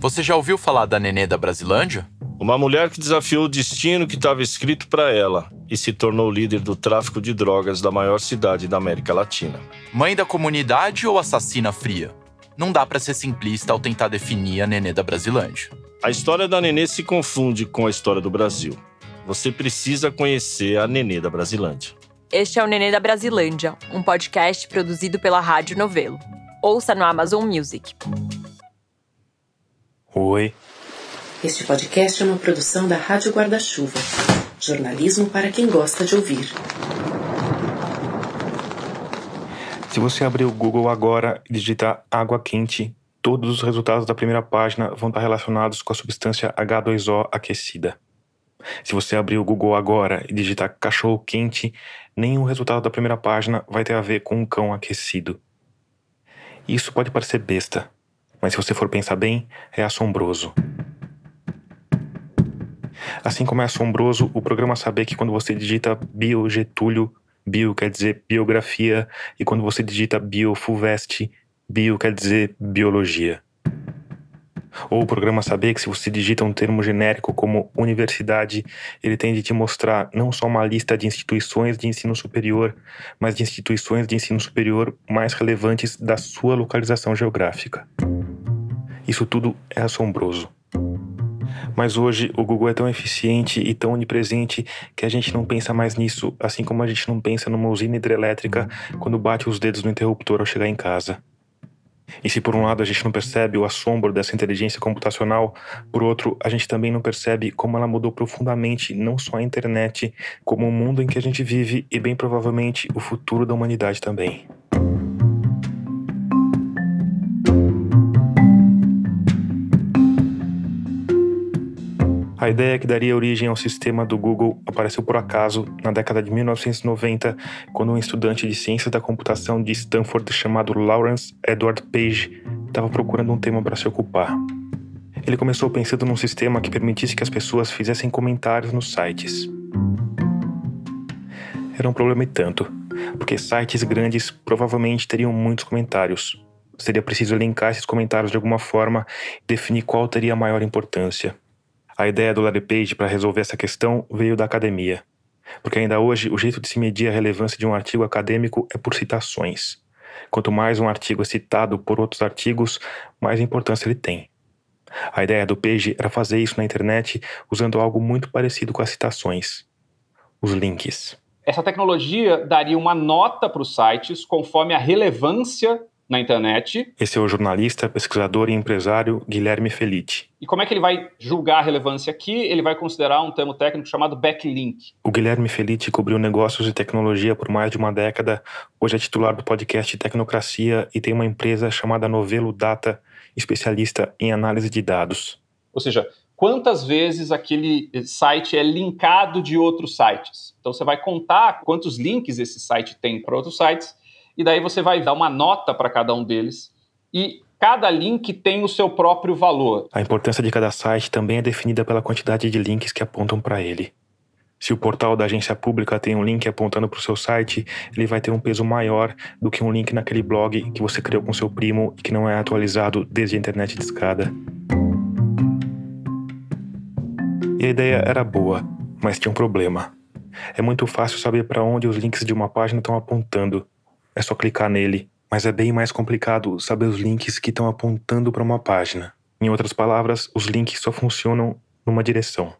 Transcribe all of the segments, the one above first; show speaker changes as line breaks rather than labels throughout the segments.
Você já ouviu falar da Nenê da Brasilândia?
Uma mulher que desafiou o destino que estava escrito para ela e se tornou líder do tráfico de drogas da maior cidade da América Latina.
Mãe da comunidade ou assassina fria? Não dá para ser simplista ao tentar definir a Nenê da Brasilândia.
A história da Nenê se confunde com a história do Brasil. Você precisa conhecer a Nenê da Brasilândia.
Este é o Nenê da Brasilândia, um podcast produzido pela Rádio Novelo. Ouça no Amazon Music.
Oi.
Este podcast é uma produção da Rádio Guarda-Chuva. Jornalismo para quem gosta de ouvir.
Se você abrir o Google agora e digitar água quente, todos os resultados da primeira página vão estar relacionados com a substância H2O aquecida. Se você abrir o Google agora e digitar cachorro quente, nenhum resultado da primeira página vai ter a ver com um cão aquecido. Isso pode parecer besta, mas se você for pensar bem, é assombroso. Assim como é assombroso o programa saber que quando você digita biogetúlio, bio quer dizer biografia, e quando você digita biofuvest, bio quer dizer biologia. Ou o programa saber que se você digita um termo genérico como universidade, ele tem de te mostrar não só uma lista de instituições de ensino superior, mas de instituições de ensino superior mais relevantes da sua localização geográfica. Isso tudo é assombroso. Mas hoje o Google é tão eficiente e tão onipresente que a gente não pensa mais nisso, assim como a gente não pensa numa usina hidrelétrica quando bate os dedos no interruptor ao chegar em casa. E se por um lado a gente não percebe o assombro dessa inteligência computacional, por outro, a gente também não percebe como ela mudou profundamente não só a internet, como o mundo em que a gente vive e bem provavelmente o futuro da humanidade também. A ideia que daria origem ao sistema do Google apareceu por acaso na década de 1990, quando um estudante de ciências da computação de Stanford chamado Lawrence Edward Page estava procurando um tema para se ocupar. Ele começou pensando num sistema que permitisse que as pessoas fizessem comentários nos sites. Era um problema e tanto, porque sites grandes provavelmente teriam muitos comentários. Seria preciso linkar esses comentários de alguma forma e definir qual teria a maior importância. A ideia do Larry Page para resolver essa questão veio da academia, porque ainda hoje o jeito de se medir a relevância de um artigo acadêmico é por citações. Quanto mais um artigo é citado por outros artigos, mais importância ele tem. A ideia do Page era fazer isso na internet usando algo muito parecido com as citações: os links.
Essa tecnologia daria uma nota para os sites conforme a relevância na internet.
Esse é o jornalista, pesquisador e empresário Guilherme Felite.
E como é que ele vai julgar a relevância aqui? Ele vai considerar um termo técnico chamado backlink.
O Guilherme Felite cobriu negócios e tecnologia por mais de uma década. Hoje é titular do podcast Tecnocracia e tem uma empresa chamada Novelo Data, especialista em análise de dados.
Ou seja, quantas vezes aquele site é linkado de outros sites. Então você vai contar quantos links esse site tem para outros sites e daí você vai dar uma nota para cada um deles e cada link tem o seu próprio valor.
A importância de cada site também é definida pela quantidade de links que apontam para ele. Se o portal da agência pública tem um link apontando para o seu site, ele vai ter um peso maior do que um link naquele blog que você criou com seu primo e que não é atualizado desde a internet de escada. E a ideia era boa, mas tinha um problema. É muito fácil saber para onde os links de uma página estão apontando, é só clicar nele, mas é bem mais complicado saber os links que estão apontando para uma página. Em outras palavras, os links só funcionam numa direção.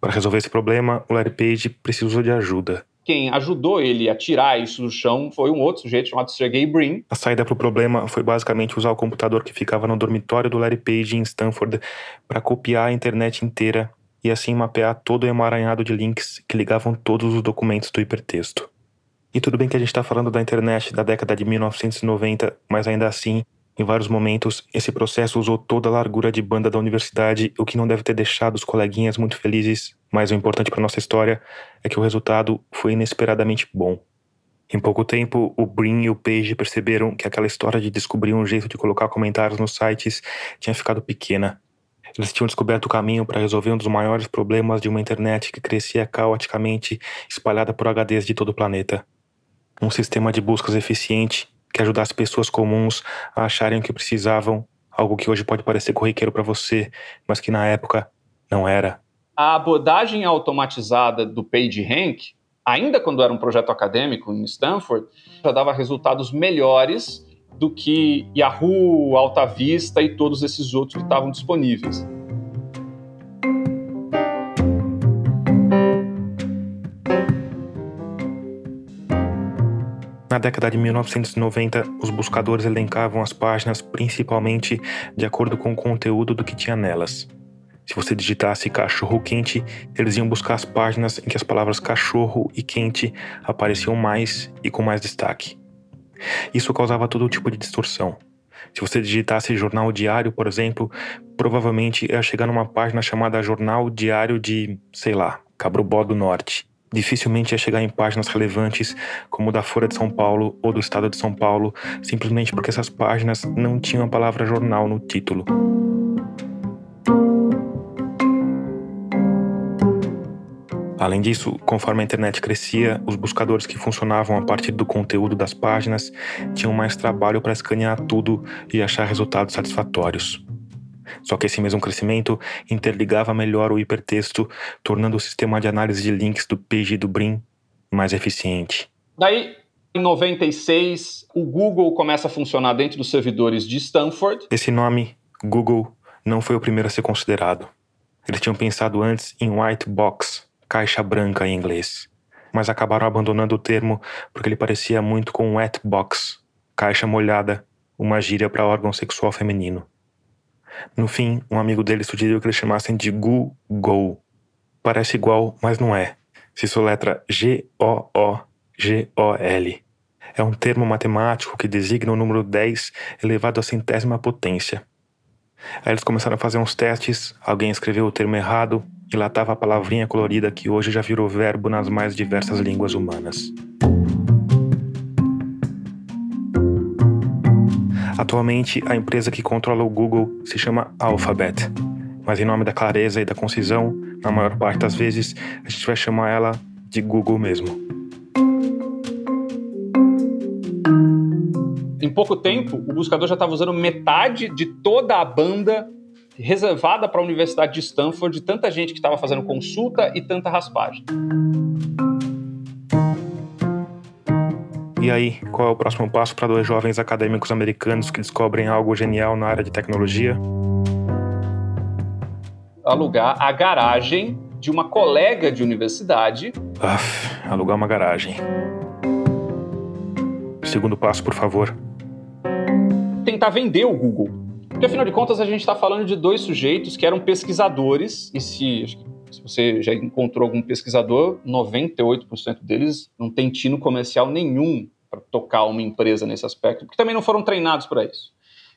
Para resolver esse problema, o Larry Page precisou de ajuda.
Quem ajudou ele a tirar isso do chão foi um outro sujeito chamado Sergey Brin.
A saída para o problema foi basicamente usar o computador que ficava no dormitório do Larry Page em Stanford para copiar a internet inteira e assim mapear todo o emaranhado de links que ligavam todos os documentos do hipertexto. E tudo bem que a gente está falando da internet da década de 1990, mas ainda assim, em vários momentos, esse processo usou toda a largura de banda da universidade, o que não deve ter deixado os coleguinhas muito felizes, mas o importante para nossa história é que o resultado foi inesperadamente bom. Em pouco tempo, o Brin e o Page perceberam que aquela história de descobrir um jeito de colocar comentários nos sites tinha ficado pequena. Eles tinham descoberto o caminho para resolver um dos maiores problemas de uma internet que crescia caoticamente, espalhada por HDs de todo o planeta um sistema de buscas eficiente que ajudasse pessoas comuns a acharem o que precisavam algo que hoje pode parecer corriqueiro para você, mas que na época não era.
A abordagem automatizada do PageRank, ainda quando era um projeto acadêmico em Stanford, já dava resultados melhores do que Yahoo, Alta Vista e todos esses outros que estavam disponíveis.
Na década de 1990, os buscadores elencavam as páginas principalmente de acordo com o conteúdo do que tinha nelas. Se você digitasse cachorro quente, eles iam buscar as páginas em que as palavras cachorro e quente apareciam mais e com mais destaque. Isso causava todo tipo de distorção. Se você digitasse jornal diário, por exemplo, provavelmente ia chegar numa página chamada Jornal Diário de, sei lá, Cabrobó do Norte dificilmente ia chegar em páginas relevantes como da Folha de São Paulo ou do Estado de São Paulo, simplesmente porque essas páginas não tinham a palavra jornal no título. Além disso, conforme a internet crescia, os buscadores que funcionavam a partir do conteúdo das páginas tinham mais trabalho para escanear tudo e achar resultados satisfatórios. Só que esse mesmo crescimento interligava melhor o hipertexto, tornando o sistema de análise de links do Page e do Brin mais eficiente.
Daí, em 96, o Google começa a funcionar dentro dos servidores de Stanford.
Esse nome, Google, não foi o primeiro a ser considerado. Eles tinham pensado antes em white box, caixa branca em inglês, mas acabaram abandonando o termo porque ele parecia muito com wet box, caixa molhada, uma gíria para órgão sexual feminino. No fim, um amigo dele sugeriu que eles chamassem de Google. Parece igual, mas não é. Se soletra G-O-O-G-O-L. É um termo matemático que designa o número 10 elevado à centésima potência. Aí eles começaram a fazer uns testes, alguém escreveu o termo errado e lá estava a palavrinha colorida que hoje já virou verbo nas mais diversas línguas humanas. Atualmente, a empresa que controla o Google se chama Alphabet, mas em nome da clareza e da concisão, na maior parte das vezes, a gente vai chamar ela de Google mesmo.
Em pouco tempo, o buscador já estava usando metade de toda a banda reservada para a Universidade de Stanford, de tanta gente que estava fazendo consulta e tanta raspagem.
E aí, qual é o próximo passo para dois jovens acadêmicos americanos que descobrem algo genial na área de tecnologia?
Alugar a garagem de uma colega de universidade.
Alugar uma garagem. Segundo passo, por favor.
Tentar vender o Google. Porque afinal de contas a gente está falando de dois sujeitos que eram pesquisadores e se se você já encontrou algum pesquisador, 98% deles não tem tino comercial nenhum tocar uma empresa nesse aspecto, porque também não foram treinados para isso.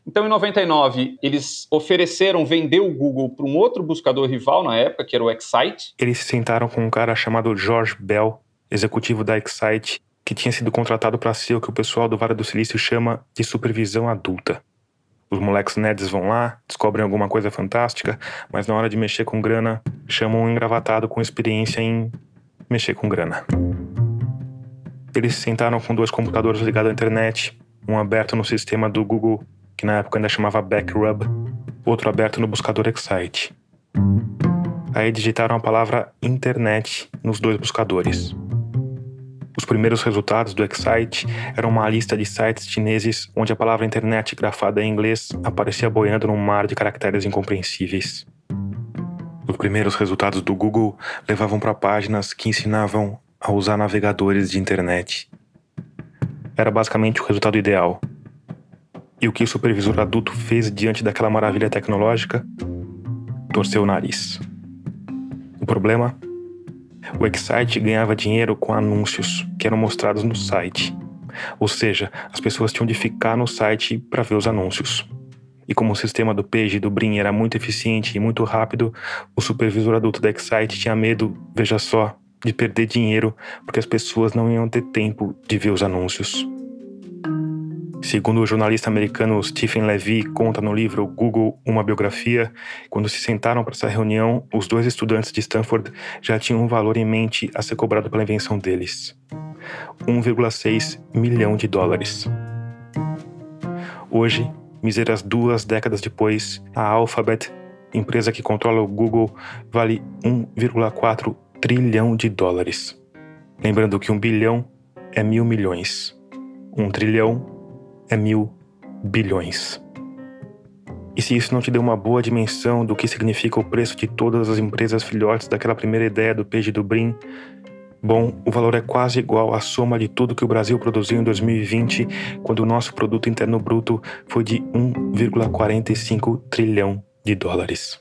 Então, em 99, eles ofereceram vender o Google para um outro buscador rival na época, que era o Excite.
Eles se sentaram com um cara chamado George Bell, executivo da Excite, que tinha sido contratado para ser o que o pessoal do Vale do Silício chama de supervisão adulta. Os moleques nerds vão lá, descobrem alguma coisa fantástica, mas na hora de mexer com grana, chamam um engravatado com experiência em mexer com grana. Eles se sentaram com dois computadores ligados à internet, um aberto no sistema do Google, que na época ainda chamava Backrub, outro aberto no buscador Excite. Aí digitaram a palavra internet nos dois buscadores. Os primeiros resultados do Excite eram uma lista de sites chineses onde a palavra internet grafada em inglês aparecia boiando num mar de caracteres incompreensíveis. Os primeiros resultados do Google levavam para páginas que ensinavam a usar navegadores de internet. Era basicamente o resultado ideal. E o que o supervisor adulto fez diante daquela maravilha tecnológica? Torceu o nariz. O problema o Excite ganhava dinheiro com anúncios que eram mostrados no site. Ou seja, as pessoas tinham de ficar no site para ver os anúncios. E como o sistema do Page e do Brin era muito eficiente e muito rápido, o supervisor adulto da Excite tinha medo, veja só, de perder dinheiro porque as pessoas não iam ter tempo de ver os anúncios. Segundo o jornalista americano Stephen Levy conta no livro Google Uma Biografia, quando se sentaram para essa reunião, os dois estudantes de Stanford já tinham um valor em mente a ser cobrado pela invenção deles: 1,6 milhão de dólares. Hoje, Míseras duas décadas depois, a Alphabet, empresa que controla o Google, vale 1,4 trilhão de dólares. Lembrando que um bilhão é mil milhões, um trilhão é mil bilhões. E se isso não te deu uma boa dimensão do que significa o preço de todas as empresas filhotes daquela primeira ideia do Page do Brin, bom, o valor é quase igual à soma de tudo que o Brasil produziu em 2020, quando o nosso produto interno bruto foi de 1,45 trilhão de dólares.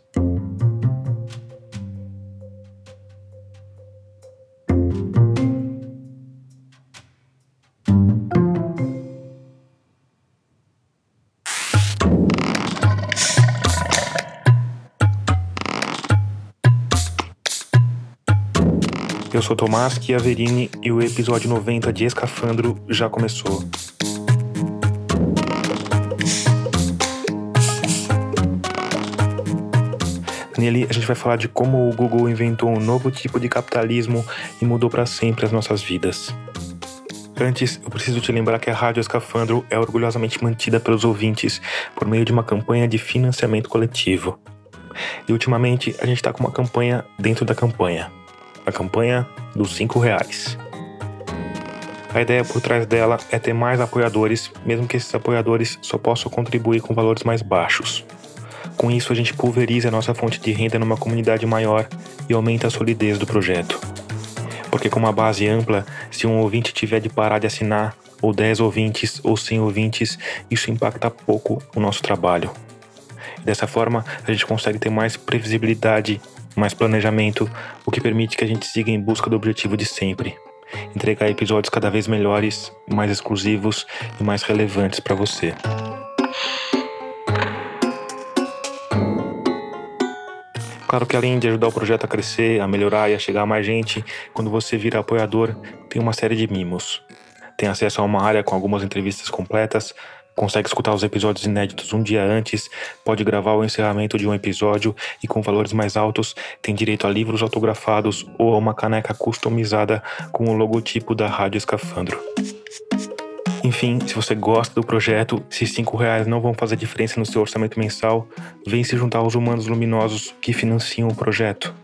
Sou Tomás Chiaverini e o episódio 90 de Escafandro já começou. Nele, a gente vai falar de como o Google inventou um novo tipo de capitalismo e mudou para sempre as nossas vidas. Antes, eu preciso te lembrar que a Rádio Escafandro é orgulhosamente mantida pelos ouvintes por meio de uma campanha de financiamento coletivo. E ultimamente, a gente está com uma campanha dentro da campanha a campanha dos cinco reais. A ideia por trás dela é ter mais apoiadores, mesmo que esses apoiadores só possam contribuir com valores mais baixos. Com isso, a gente pulveriza a nossa fonte de renda numa comunidade maior e aumenta a solidez do projeto. Porque com uma base ampla, se um ouvinte tiver de parar de assinar, ou 10 ouvintes, ou 100 ouvintes, isso impacta pouco o nosso trabalho. Dessa forma, a gente consegue ter mais previsibilidade mais planejamento, o que permite que a gente siga em busca do objetivo de sempre. Entregar episódios cada vez melhores, mais exclusivos e mais relevantes para você. Claro que além de ajudar o projeto a crescer, a melhorar e a chegar a mais gente, quando você vira apoiador, tem uma série de mimos. Tem acesso a uma área com algumas entrevistas completas, consegue escutar os episódios inéditos um dia antes, pode gravar o encerramento de um episódio e, com valores mais altos, tem direito a livros autografados ou a uma caneca customizada com o logotipo da Rádio Escafandro. Enfim, se você gosta do projeto, se cinco reais não vão fazer diferença no seu orçamento mensal, vem se juntar aos humanos luminosos que financiam o projeto.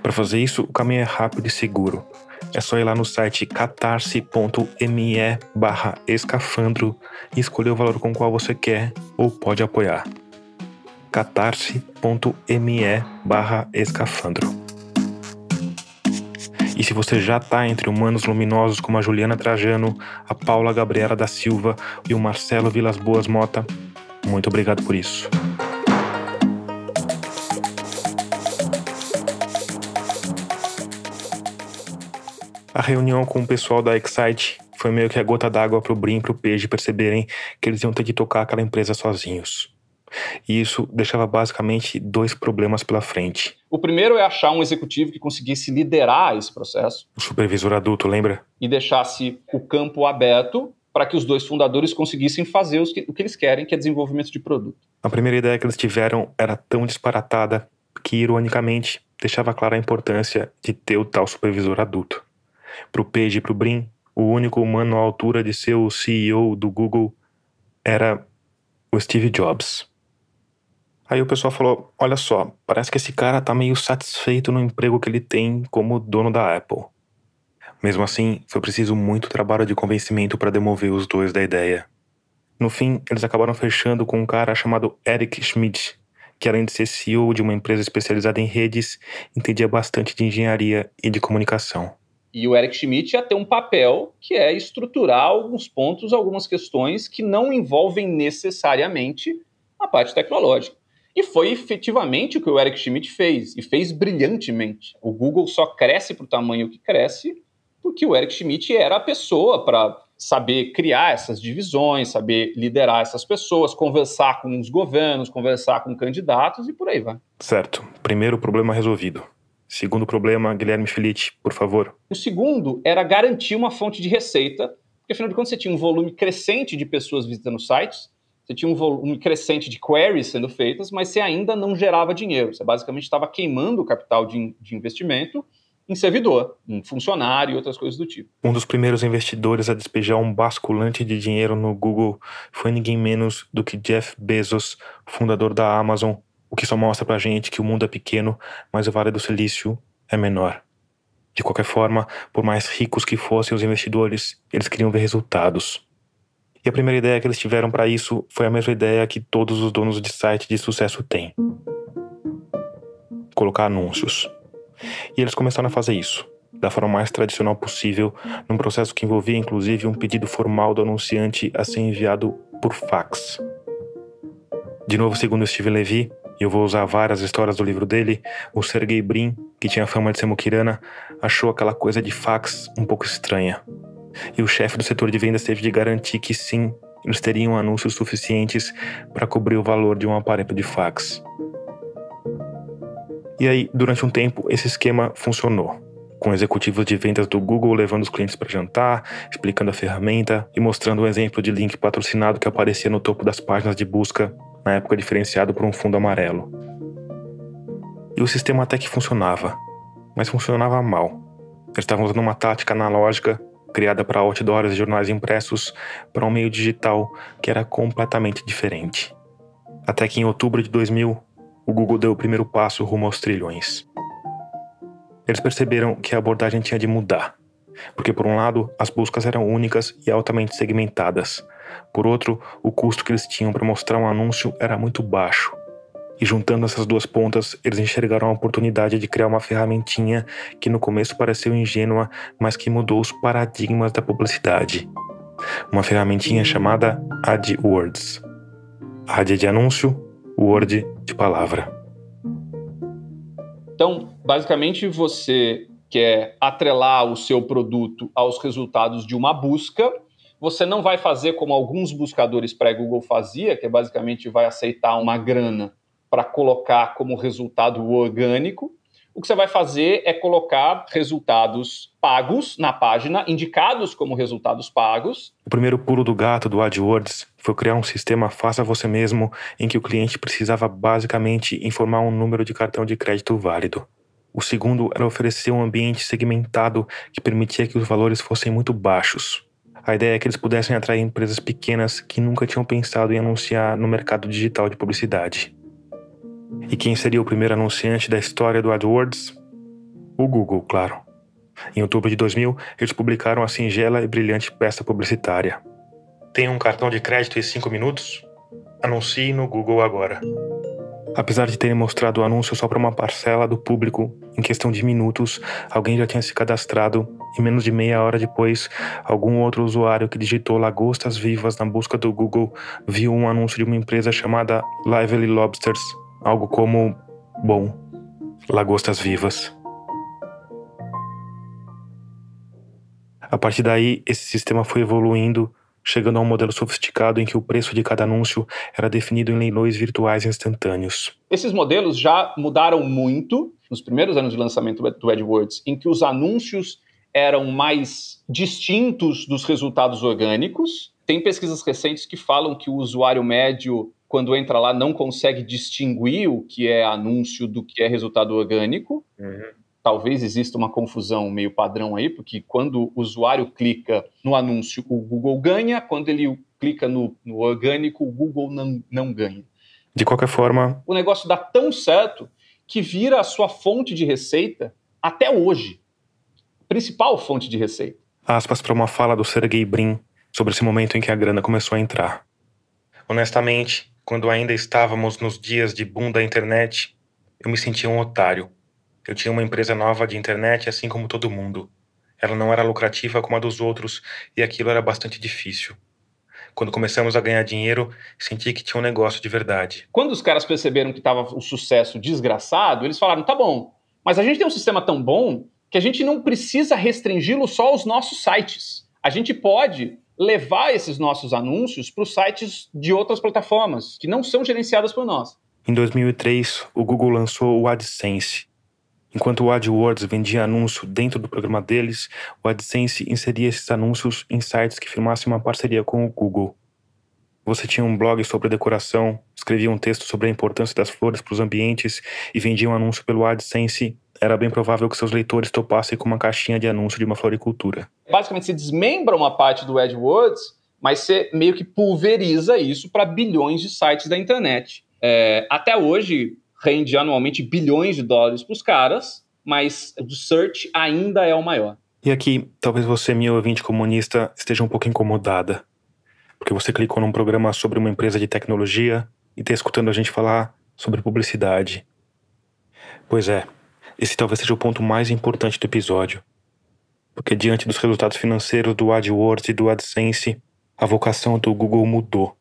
Para fazer isso, o caminho é rápido e seguro. É só ir lá no site catarse.me barra escafandro e escolher o valor com o qual você quer ou pode apoiar. catarse.me barra escafandro. E se você já está entre humanos luminosos como a Juliana Trajano, a Paula Gabriela da Silva e o Marcelo Vilas Boas Mota, muito obrigado por isso. A reunião com o pessoal da Excite foi meio que a gota d'água pro Brim e pro Page perceberem que eles iam ter que tocar aquela empresa sozinhos. E isso deixava basicamente dois problemas pela frente.
O primeiro é achar um executivo que conseguisse liderar esse processo.
O supervisor adulto, lembra?
E deixasse o campo aberto para que os dois fundadores conseguissem fazer que, o que eles querem, que é desenvolvimento de produto.
A primeira ideia que eles tiveram era tão disparatada que, ironicamente, deixava clara a importância de ter o tal supervisor adulto. Para o Page e para o Brin, o único humano à altura de ser o CEO do Google era o Steve Jobs. Aí o pessoal falou: olha só, parece que esse cara tá meio satisfeito no emprego que ele tem como dono da Apple. Mesmo assim, foi preciso muito trabalho de convencimento para demover os dois da ideia. No fim, eles acabaram fechando com um cara chamado Eric Schmidt, que além de ser CEO de uma empresa especializada em redes, entendia bastante de engenharia e de comunicação.
E o Eric Schmidt ia ter um papel que é estruturar alguns pontos, algumas questões que não envolvem necessariamente a parte tecnológica. E foi efetivamente o que o Eric Schmidt fez, e fez brilhantemente. O Google só cresce para o tamanho que cresce porque o Eric Schmidt era a pessoa para saber criar essas divisões, saber liderar essas pessoas, conversar com os governos, conversar com candidatos e por aí vai.
Certo. Primeiro problema resolvido. Segundo problema, Guilherme Felice, por favor.
O segundo era garantir uma fonte de receita, porque afinal de contas você tinha um volume crescente de pessoas visitando sites, você tinha um volume crescente de queries sendo feitas, mas você ainda não gerava dinheiro. Você basicamente estava queimando o capital de, de investimento em servidor, um funcionário e outras coisas do tipo.
Um dos primeiros investidores a despejar um basculante de dinheiro no Google foi ninguém menos do que Jeff Bezos, fundador da Amazon, o que só mostra pra gente que o mundo é pequeno, mas o Vale do Silício é menor. De qualquer forma, por mais ricos que fossem os investidores, eles queriam ver resultados. E a primeira ideia que eles tiveram para isso foi a mesma ideia que todos os donos de site de sucesso têm: colocar anúncios. E eles começaram a fazer isso, da forma mais tradicional possível, num processo que envolvia inclusive um pedido formal do anunciante a ser enviado por fax. De novo, segundo Steve Levy, eu vou usar várias histórias do livro dele, o Sergey Brin, que tinha fama de ser muquirana, achou aquela coisa de fax um pouco estranha. E o chefe do setor de vendas teve de garantir que sim, eles teriam anúncios suficientes para cobrir o valor de um aparelho de fax. E aí, durante um tempo, esse esquema funcionou. Com executivos de vendas do Google levando os clientes para jantar, explicando a ferramenta e mostrando um exemplo de link patrocinado que aparecia no topo das páginas de busca, na época diferenciado por um fundo amarelo. E o sistema até que funcionava, mas funcionava mal. Eles estavam usando uma tática analógica criada para outdoors e jornais impressos para um meio digital que era completamente diferente. Até que em outubro de 2000, o Google deu o primeiro passo rumo aos trilhões. Eles perceberam que a abordagem tinha de mudar, porque por um lado as buscas eram únicas e altamente segmentadas, por outro, o custo que eles tinham para mostrar um anúncio era muito baixo. E juntando essas duas pontas, eles enxergaram a oportunidade de criar uma ferramentinha que no começo pareceu ingênua, mas que mudou os paradigmas da publicidade. Uma ferramentinha chamada AdWords. Ad de anúncio, Word de palavra.
Então, basicamente, você quer atrelar o seu produto aos resultados de uma busca. Você não vai fazer como alguns buscadores pré-Google fazia, que é basicamente vai aceitar uma grana para colocar como resultado orgânico. O que você vai fazer é colocar resultados pagos na página, indicados como resultados pagos.
O primeiro pulo do gato do AdWords foi criar um sistema faça você mesmo em que o cliente precisava basicamente informar um número de cartão de crédito válido. O segundo era oferecer um ambiente segmentado que permitia que os valores fossem muito baixos. A ideia é que eles pudessem atrair empresas pequenas que nunca tinham pensado em anunciar no mercado digital de publicidade. E quem seria o primeiro anunciante da história do AdWords? O Google, claro. Em outubro de 2000, eles publicaram a singela e brilhante peça publicitária. Tem um cartão de crédito em 5 minutos? Anuncie no Google agora. Apesar de terem mostrado o anúncio só para uma parcela do público, em questão de minutos, alguém já tinha se cadastrado e menos de meia hora depois, algum outro usuário que digitou lagostas vivas na busca do Google viu um anúncio de uma empresa chamada Lively Lobsters algo como bom, lagostas vivas. A partir daí, esse sistema foi evoluindo, chegando a um modelo sofisticado em que o preço de cada anúncio era definido em leilões virtuais instantâneos.
Esses modelos já mudaram muito nos primeiros anos de lançamento do AdWords, em que os anúncios eram mais distintos dos resultados orgânicos. Tem pesquisas recentes que falam que o usuário médio quando entra lá, não consegue distinguir o que é anúncio do que é resultado orgânico. Uhum. Talvez exista uma confusão meio padrão aí, porque quando o usuário clica no anúncio, o Google ganha, quando ele clica no, no orgânico, o Google não, não ganha.
De qualquer forma.
O negócio dá tão certo que vira a sua fonte de receita até hoje. Principal fonte de receita.
Aspas para uma fala do Sergey Brin sobre esse momento em que a grana começou a entrar. Honestamente, quando ainda estávamos nos dias de boom da internet, eu me sentia um otário. Eu tinha uma empresa nova de internet assim como todo mundo. Ela não era lucrativa como a dos outros e aquilo era bastante difícil. Quando começamos a ganhar dinheiro, senti que tinha um negócio de verdade.
Quando os caras perceberam que estava o sucesso desgraçado, eles falaram: tá bom, mas a gente tem um sistema tão bom que a gente não precisa restringi-lo só aos nossos sites. A gente pode levar esses nossos anúncios para os sites de outras plataformas que não são gerenciadas por nós.
Em 2003, o Google lançou o AdSense. Enquanto o AdWords vendia anúncio dentro do programa deles, o AdSense inseria esses anúncios em sites que firmassem uma parceria com o Google. Você tinha um blog sobre decoração, escrevia um texto sobre a importância das flores para os ambientes e vendia um anúncio pelo AdSense era bem provável que seus leitores topassem com uma caixinha de anúncio de uma floricultura.
Basicamente, você desmembra uma parte do AdWords, mas você meio que pulveriza isso para bilhões de sites da internet. É, até hoje, rende anualmente bilhões de dólares para os caras, mas o search ainda é o maior.
E aqui, talvez você, minha ouvinte comunista, esteja um pouco incomodada, porque você clicou num programa sobre uma empresa de tecnologia e está escutando a gente falar sobre publicidade. Pois é, esse talvez seja o ponto mais importante do episódio. Porque diante dos resultados financeiros do AdWords e do AdSense, a vocação do Google mudou.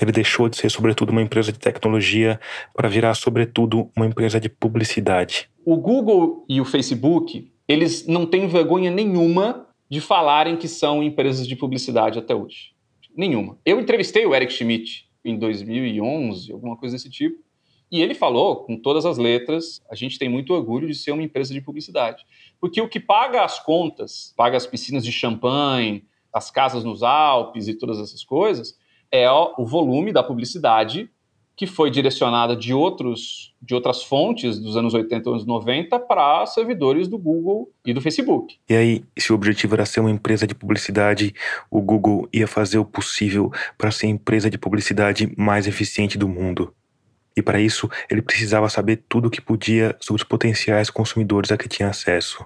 Ele deixou de ser, sobretudo, uma empresa de tecnologia para virar, sobretudo, uma empresa de publicidade.
O Google e o Facebook, eles não têm vergonha nenhuma de falarem que são empresas de publicidade até hoje. Nenhuma. Eu entrevistei o Eric Schmidt em 2011, alguma coisa desse tipo, e ele falou com todas as letras: a gente tem muito orgulho de ser uma empresa de publicidade. Porque o que paga as contas, paga as piscinas de champanhe, as casas nos Alpes e todas essas coisas, é o volume da publicidade que foi direcionada de, outros, de outras fontes dos anos 80 e anos 90 para servidores do Google e do Facebook.
E aí, se o objetivo era ser uma empresa de publicidade, o Google ia fazer o possível para ser a empresa de publicidade mais eficiente do mundo. E para isso, ele precisava saber tudo o que podia sobre os potenciais consumidores a que tinha acesso.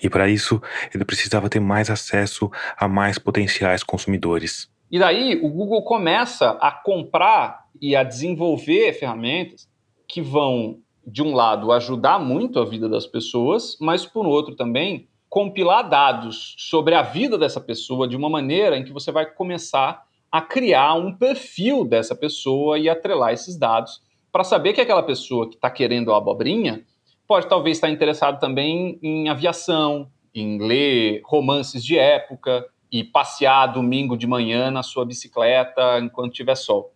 E para isso, ele precisava ter mais acesso a mais potenciais consumidores.
E daí o Google começa a comprar e a desenvolver ferramentas que vão, de um lado, ajudar muito a vida das pessoas, mas por outro também compilar dados sobre a vida dessa pessoa de uma maneira em que você vai começar a criar um perfil dessa pessoa e atrelar esses dados para saber que aquela pessoa que está querendo a abobrinha pode talvez estar interessado também em aviação, em ler romances de época, e passear domingo de manhã na sua bicicleta enquanto tiver sol.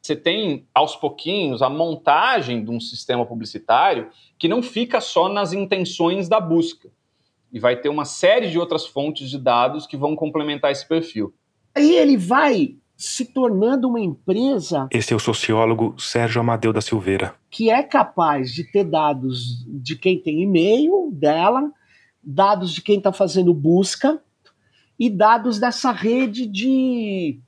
Você tem, aos pouquinhos, a montagem de um sistema publicitário que não fica só nas intenções da busca. E vai ter uma série de outras fontes de dados que vão complementar esse perfil.
Aí ele vai se tornando uma empresa.
Esse é o sociólogo Sérgio Amadeu da Silveira.
Que é capaz de ter dados de quem tem e-mail dela, dados de quem está fazendo busca, e dados dessa rede de,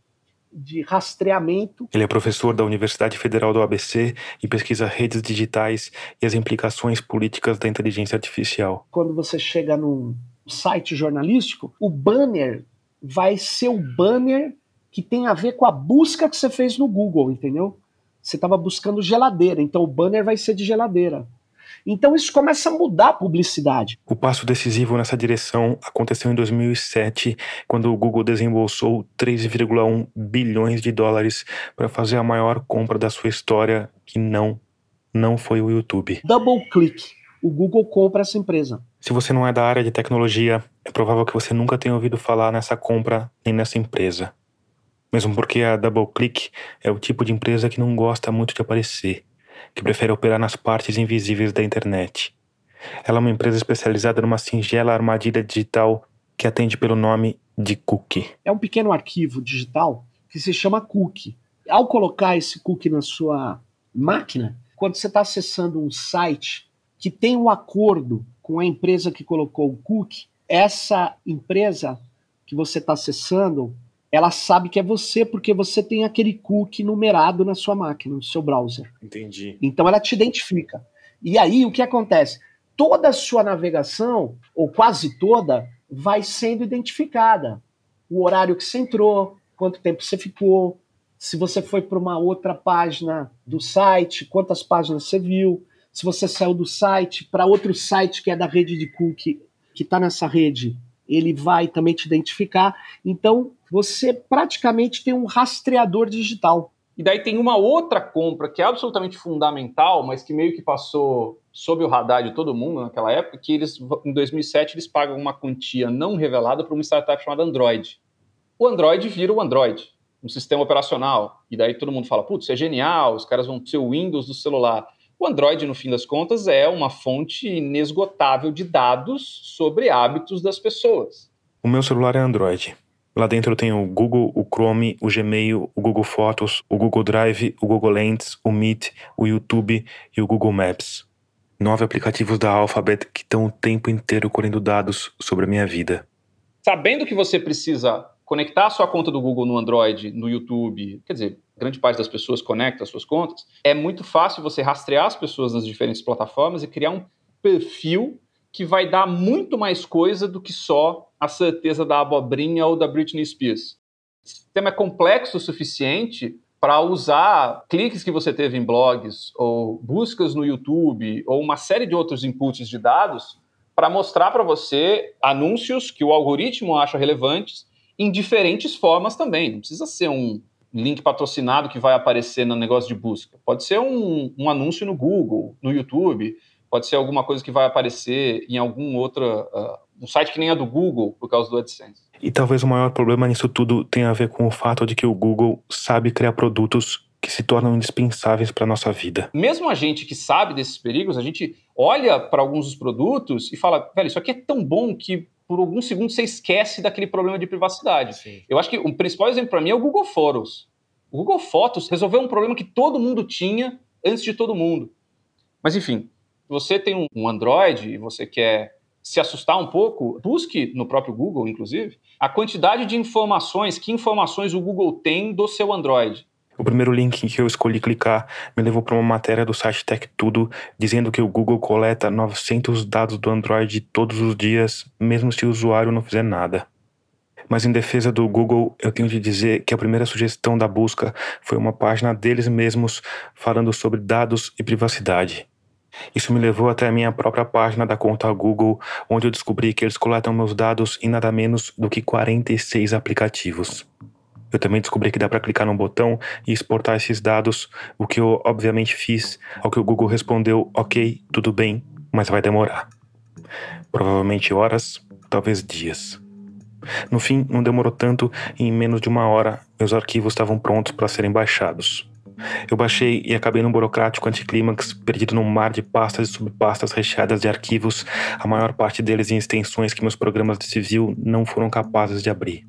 de rastreamento.
Ele é professor da Universidade Federal do ABC e pesquisa redes digitais e as implicações políticas da inteligência artificial.
Quando você chega num site jornalístico, o banner vai ser o banner que tem a ver com a busca que você fez no Google, entendeu? Você estava buscando geladeira, então o banner vai ser de geladeira. Então isso começa a mudar a publicidade.
O passo decisivo nessa direção aconteceu em 2007, quando o Google desembolsou 3,1 bilhões de dólares para fazer a maior compra da sua história, que não, não foi o YouTube.
Double click. O Google compra essa empresa.
Se você não é da área de tecnologia, é provável que você nunca tenha ouvido falar nessa compra nem nessa empresa. Mesmo porque a DoubleClick é o tipo de empresa que não gosta muito de aparecer que prefere operar nas partes invisíveis da internet. Ela é uma empresa especializada numa singela armadilha digital que atende pelo nome de cookie.
É um pequeno arquivo digital que se chama cookie. Ao colocar esse cookie na sua máquina, quando você está acessando um site que tem um acordo com a empresa que colocou o cookie, essa empresa que você está acessando ela sabe que é você porque você tem aquele cookie numerado na sua máquina, no seu browser.
Entendi.
Então ela te identifica. E aí o que acontece? Toda a sua navegação, ou quase toda, vai sendo identificada. O horário que você entrou, quanto tempo você ficou, se você foi para uma outra página do site, quantas páginas você viu, se você saiu do site para outro site que é da rede de cookie, que está nessa rede, ele vai também te identificar. Então, você praticamente tem um rastreador digital.
E daí tem uma outra compra que é absolutamente fundamental, mas que meio que passou sob o radar de todo mundo naquela época, que eles em 2007 eles pagam uma quantia não revelada para uma startup chamada Android. O Android vira o Android, um sistema operacional. E daí todo mundo fala, putz, isso é genial, os caras vão ser o Windows do celular. O Android, no fim das contas, é uma fonte inesgotável de dados sobre hábitos das pessoas.
O meu celular é Android. Lá dentro tem o Google, o Chrome, o Gmail, o Google Fotos, o Google Drive, o Google Lens, o Meet, o YouTube e o Google Maps. Nove aplicativos da Alphabet que estão o tempo inteiro colhendo dados sobre a minha vida.
Sabendo que você precisa conectar a sua conta do Google no Android, no YouTube, quer dizer, grande parte das pessoas conecta as suas contas, é muito fácil você rastrear as pessoas nas diferentes plataformas e criar um perfil que vai dar muito mais coisa do que só a certeza da abobrinha ou da Britney Spears. O sistema é complexo o suficiente para usar cliques que você teve em blogs, ou buscas no YouTube, ou uma série de outros inputs de dados, para mostrar para você anúncios que o algoritmo acha relevantes em diferentes formas também. Não precisa ser um link patrocinado que vai aparecer no negócio de busca. Pode ser um, um anúncio no Google, no YouTube, pode ser alguma coisa que vai aparecer em algum outro. Uh, um site que nem é do Google, por causa do AdSense.
E talvez o maior problema nisso tudo tenha a ver com o fato de que o Google sabe criar produtos que se tornam indispensáveis para a nossa vida.
Mesmo a gente que sabe desses perigos, a gente olha para alguns dos produtos e fala, velho, isso aqui é tão bom que por alguns segundos você esquece daquele problema de privacidade. Sim. Eu acho que o principal exemplo para mim é o Google Fotos. O Google Fotos resolveu um problema que todo mundo tinha antes de todo mundo. Mas enfim, você tem um Android e você quer se assustar um pouco, busque no próprio Google, inclusive, a quantidade de informações, que informações o Google tem do seu Android.
O primeiro link que eu escolhi clicar me levou para uma matéria do site Tech Tudo dizendo que o Google coleta 900 dados do Android todos os dias, mesmo se o usuário não fizer nada. Mas em defesa do Google, eu tenho de dizer que a primeira sugestão da busca foi uma página deles mesmos falando sobre dados e privacidade. Isso me levou até a minha própria página da conta Google, onde eu descobri que eles coletam meus dados em nada menos do que 46 aplicativos. Eu também descobri que dá para clicar num botão e exportar esses dados, o que eu obviamente fiz, ao que o Google respondeu: ok, tudo bem, mas vai demorar. Provavelmente horas, talvez dias. No fim, não demorou tanto e em menos de uma hora meus arquivos estavam prontos para serem baixados. Eu baixei e acabei num burocrático anticlímax, perdido num mar de pastas e subpastas recheadas de arquivos, a maior parte deles em extensões que meus programas de civil não foram capazes de abrir.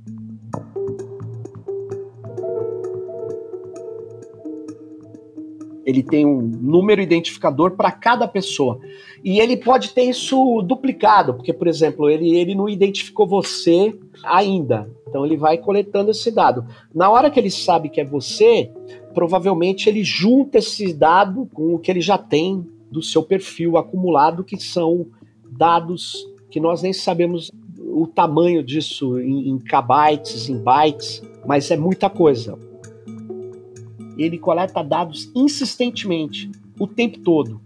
Ele tem um número identificador para cada pessoa. E ele pode ter isso duplicado, porque, por exemplo, ele, ele não identificou você ainda. Então ele vai coletando esse dado. Na hora que ele sabe que é você, provavelmente ele junta esse dado com o que ele já tem do seu perfil acumulado, que são dados que nós nem sabemos o tamanho disso em, em kbytes, em bytes, mas é muita coisa. Ele coleta dados insistentemente, o tempo todo,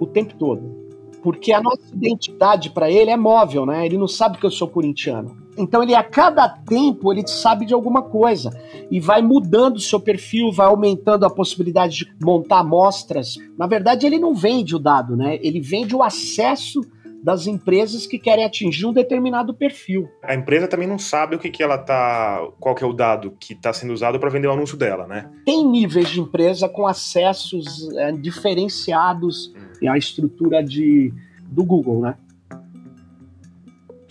o tempo todo. Porque a nossa identidade para ele é móvel, né? Ele não sabe que eu sou corintiano. Então ele a cada tempo ele sabe de alguma coisa e vai mudando o seu perfil, vai aumentando a possibilidade de montar amostras. Na verdade, ele não vende o dado, né? Ele vende o acesso das empresas que querem atingir um determinado perfil.
A empresa também não sabe o que, que ela tá, qual que é o dado que está sendo usado para vender o anúncio dela, né?
Tem níveis de empresa com acessos é, diferenciados à estrutura de, do Google, né?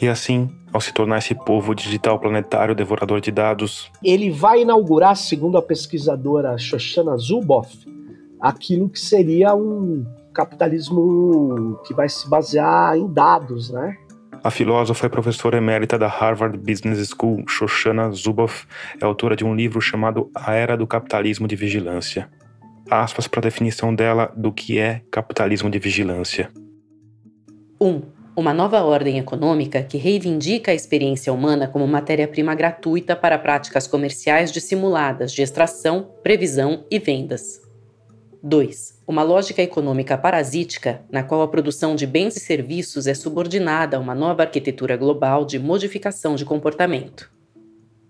E assim, ao se tornar esse povo digital planetário devorador de dados.
Ele vai inaugurar, segundo a pesquisadora Shoshana Zuboff, aquilo que seria um capitalismo que vai se basear em dados, né?
A filósofa e professora emérita da Harvard Business School, Shoshana Zuboff, é autora de um livro chamado A Era do Capitalismo de Vigilância. Aspas para a definição dela do que é capitalismo de vigilância.
1. Um, uma nova ordem econômica que reivindica a experiência humana como matéria-prima gratuita para práticas comerciais dissimuladas de extração, previsão e vendas. 2. Uma lógica econômica parasítica, na qual a produção de bens e serviços é subordinada a uma nova arquitetura global de modificação de comportamento.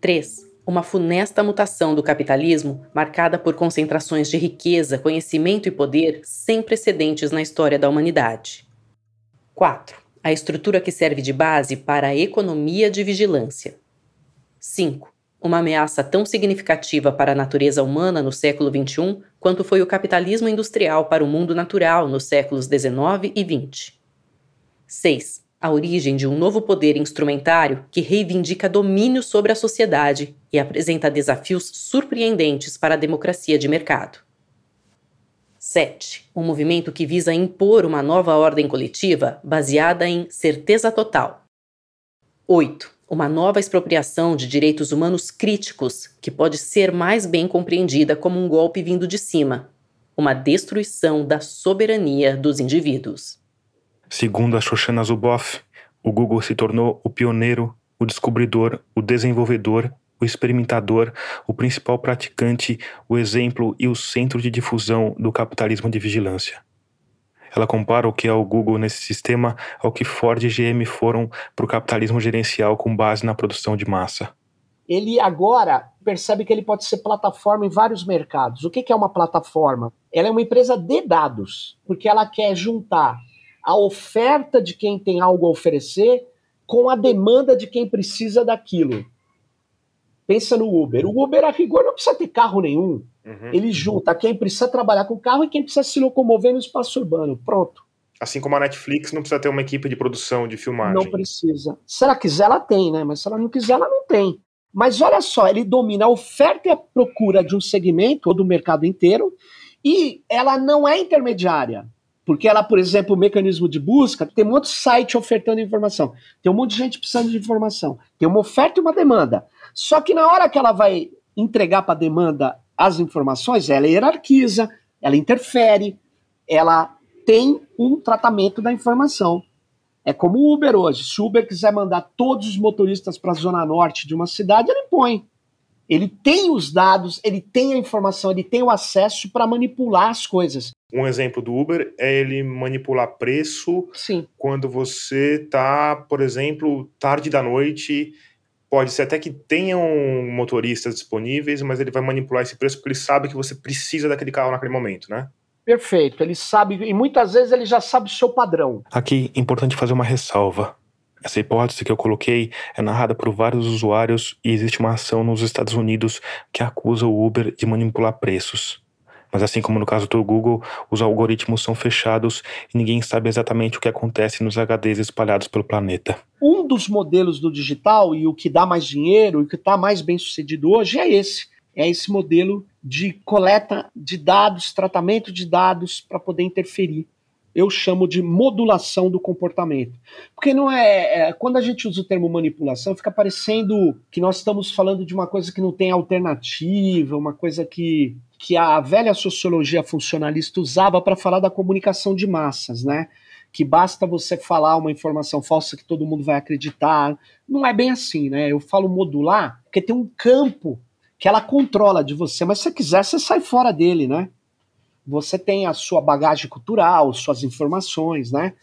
3. Uma funesta mutação do capitalismo marcada por concentrações de riqueza, conhecimento e poder sem precedentes na história da humanidade. 4. A estrutura que serve de base para a economia de vigilância. 5 uma ameaça tão significativa para a natureza humana no século XXI quanto foi o capitalismo industrial para o mundo natural nos séculos XIX e XX. 6. A origem de um novo poder instrumentário que reivindica domínio sobre a sociedade e apresenta desafios surpreendentes para a democracia de mercado. 7. Um movimento que visa impor uma nova ordem coletiva baseada em certeza total. 8. Uma nova expropriação de direitos humanos críticos, que pode ser mais bem compreendida como um golpe vindo de cima, uma destruição da soberania dos indivíduos.
Segundo a Shoshana Zuboff, o Google se tornou o pioneiro, o descobridor, o desenvolvedor, o experimentador, o principal praticante, o exemplo e o centro de difusão do capitalismo de vigilância. Ela compara o que é o Google nesse sistema ao que Ford e GM foram para o capitalismo gerencial com base na produção de massa.
Ele agora percebe que ele pode ser plataforma em vários mercados. O que é uma plataforma? Ela é uma empresa de dados, porque ela quer juntar a oferta de quem tem algo a oferecer com a demanda de quem precisa daquilo. Pensa no Uber. O Uber, a rigor, não precisa ter carro nenhum. Uhum. Ele junta quem precisa trabalhar com carro e quem precisa se locomover no espaço urbano. Pronto.
Assim como a Netflix não precisa ter uma equipe de produção, de filmagem.
Não precisa. Se ela quiser, ela tem, né? Mas se ela não quiser, ela não tem. Mas olha só, ele domina a oferta e a procura de um segmento ou do mercado inteiro e ela não é intermediária. Porque ela, por exemplo, o mecanismo de busca, tem um monte de site ofertando informação, tem um monte de gente precisando de informação, tem uma oferta e uma demanda. Só que na hora que ela vai entregar para a demanda as informações, ela hierarquiza, ela interfere, ela tem um tratamento da informação. É como o Uber hoje. Se o Uber quiser mandar todos os motoristas para a zona norte de uma cidade, ele põe. Ele tem os dados, ele tem a informação, ele tem o acesso para manipular as coisas.
Um exemplo do Uber é ele manipular preço
Sim.
quando você está, por exemplo, tarde da noite. Pode ser até que tenham motoristas disponíveis, mas ele vai manipular esse preço porque ele sabe que você precisa daquele carro naquele momento, né?
Perfeito, ele sabe, e muitas vezes ele já sabe o seu padrão.
Aqui, importante fazer uma ressalva. Essa hipótese que eu coloquei é narrada por vários usuários e existe uma ação nos Estados Unidos que acusa o Uber de manipular preços. Mas assim como no caso do Google, os algoritmos são fechados e ninguém sabe exatamente o que acontece nos HDs espalhados pelo planeta.
Um dos modelos do digital e o que dá mais dinheiro e o que está mais bem sucedido hoje é esse. É esse modelo de coleta de dados, tratamento de dados para poder interferir eu chamo de modulação do comportamento. Porque não é, é, Quando a gente usa o termo manipulação, fica parecendo que nós estamos falando de uma coisa que não tem alternativa, uma coisa que, que a velha sociologia funcionalista usava para falar da comunicação de massas, né? Que basta você falar uma informação falsa que todo mundo vai acreditar. Não é bem assim, né? Eu falo modular porque tem um campo que ela controla de você, mas se você quiser, você sai fora dele, né? você tem a sua bagagem cultural, suas informações, né?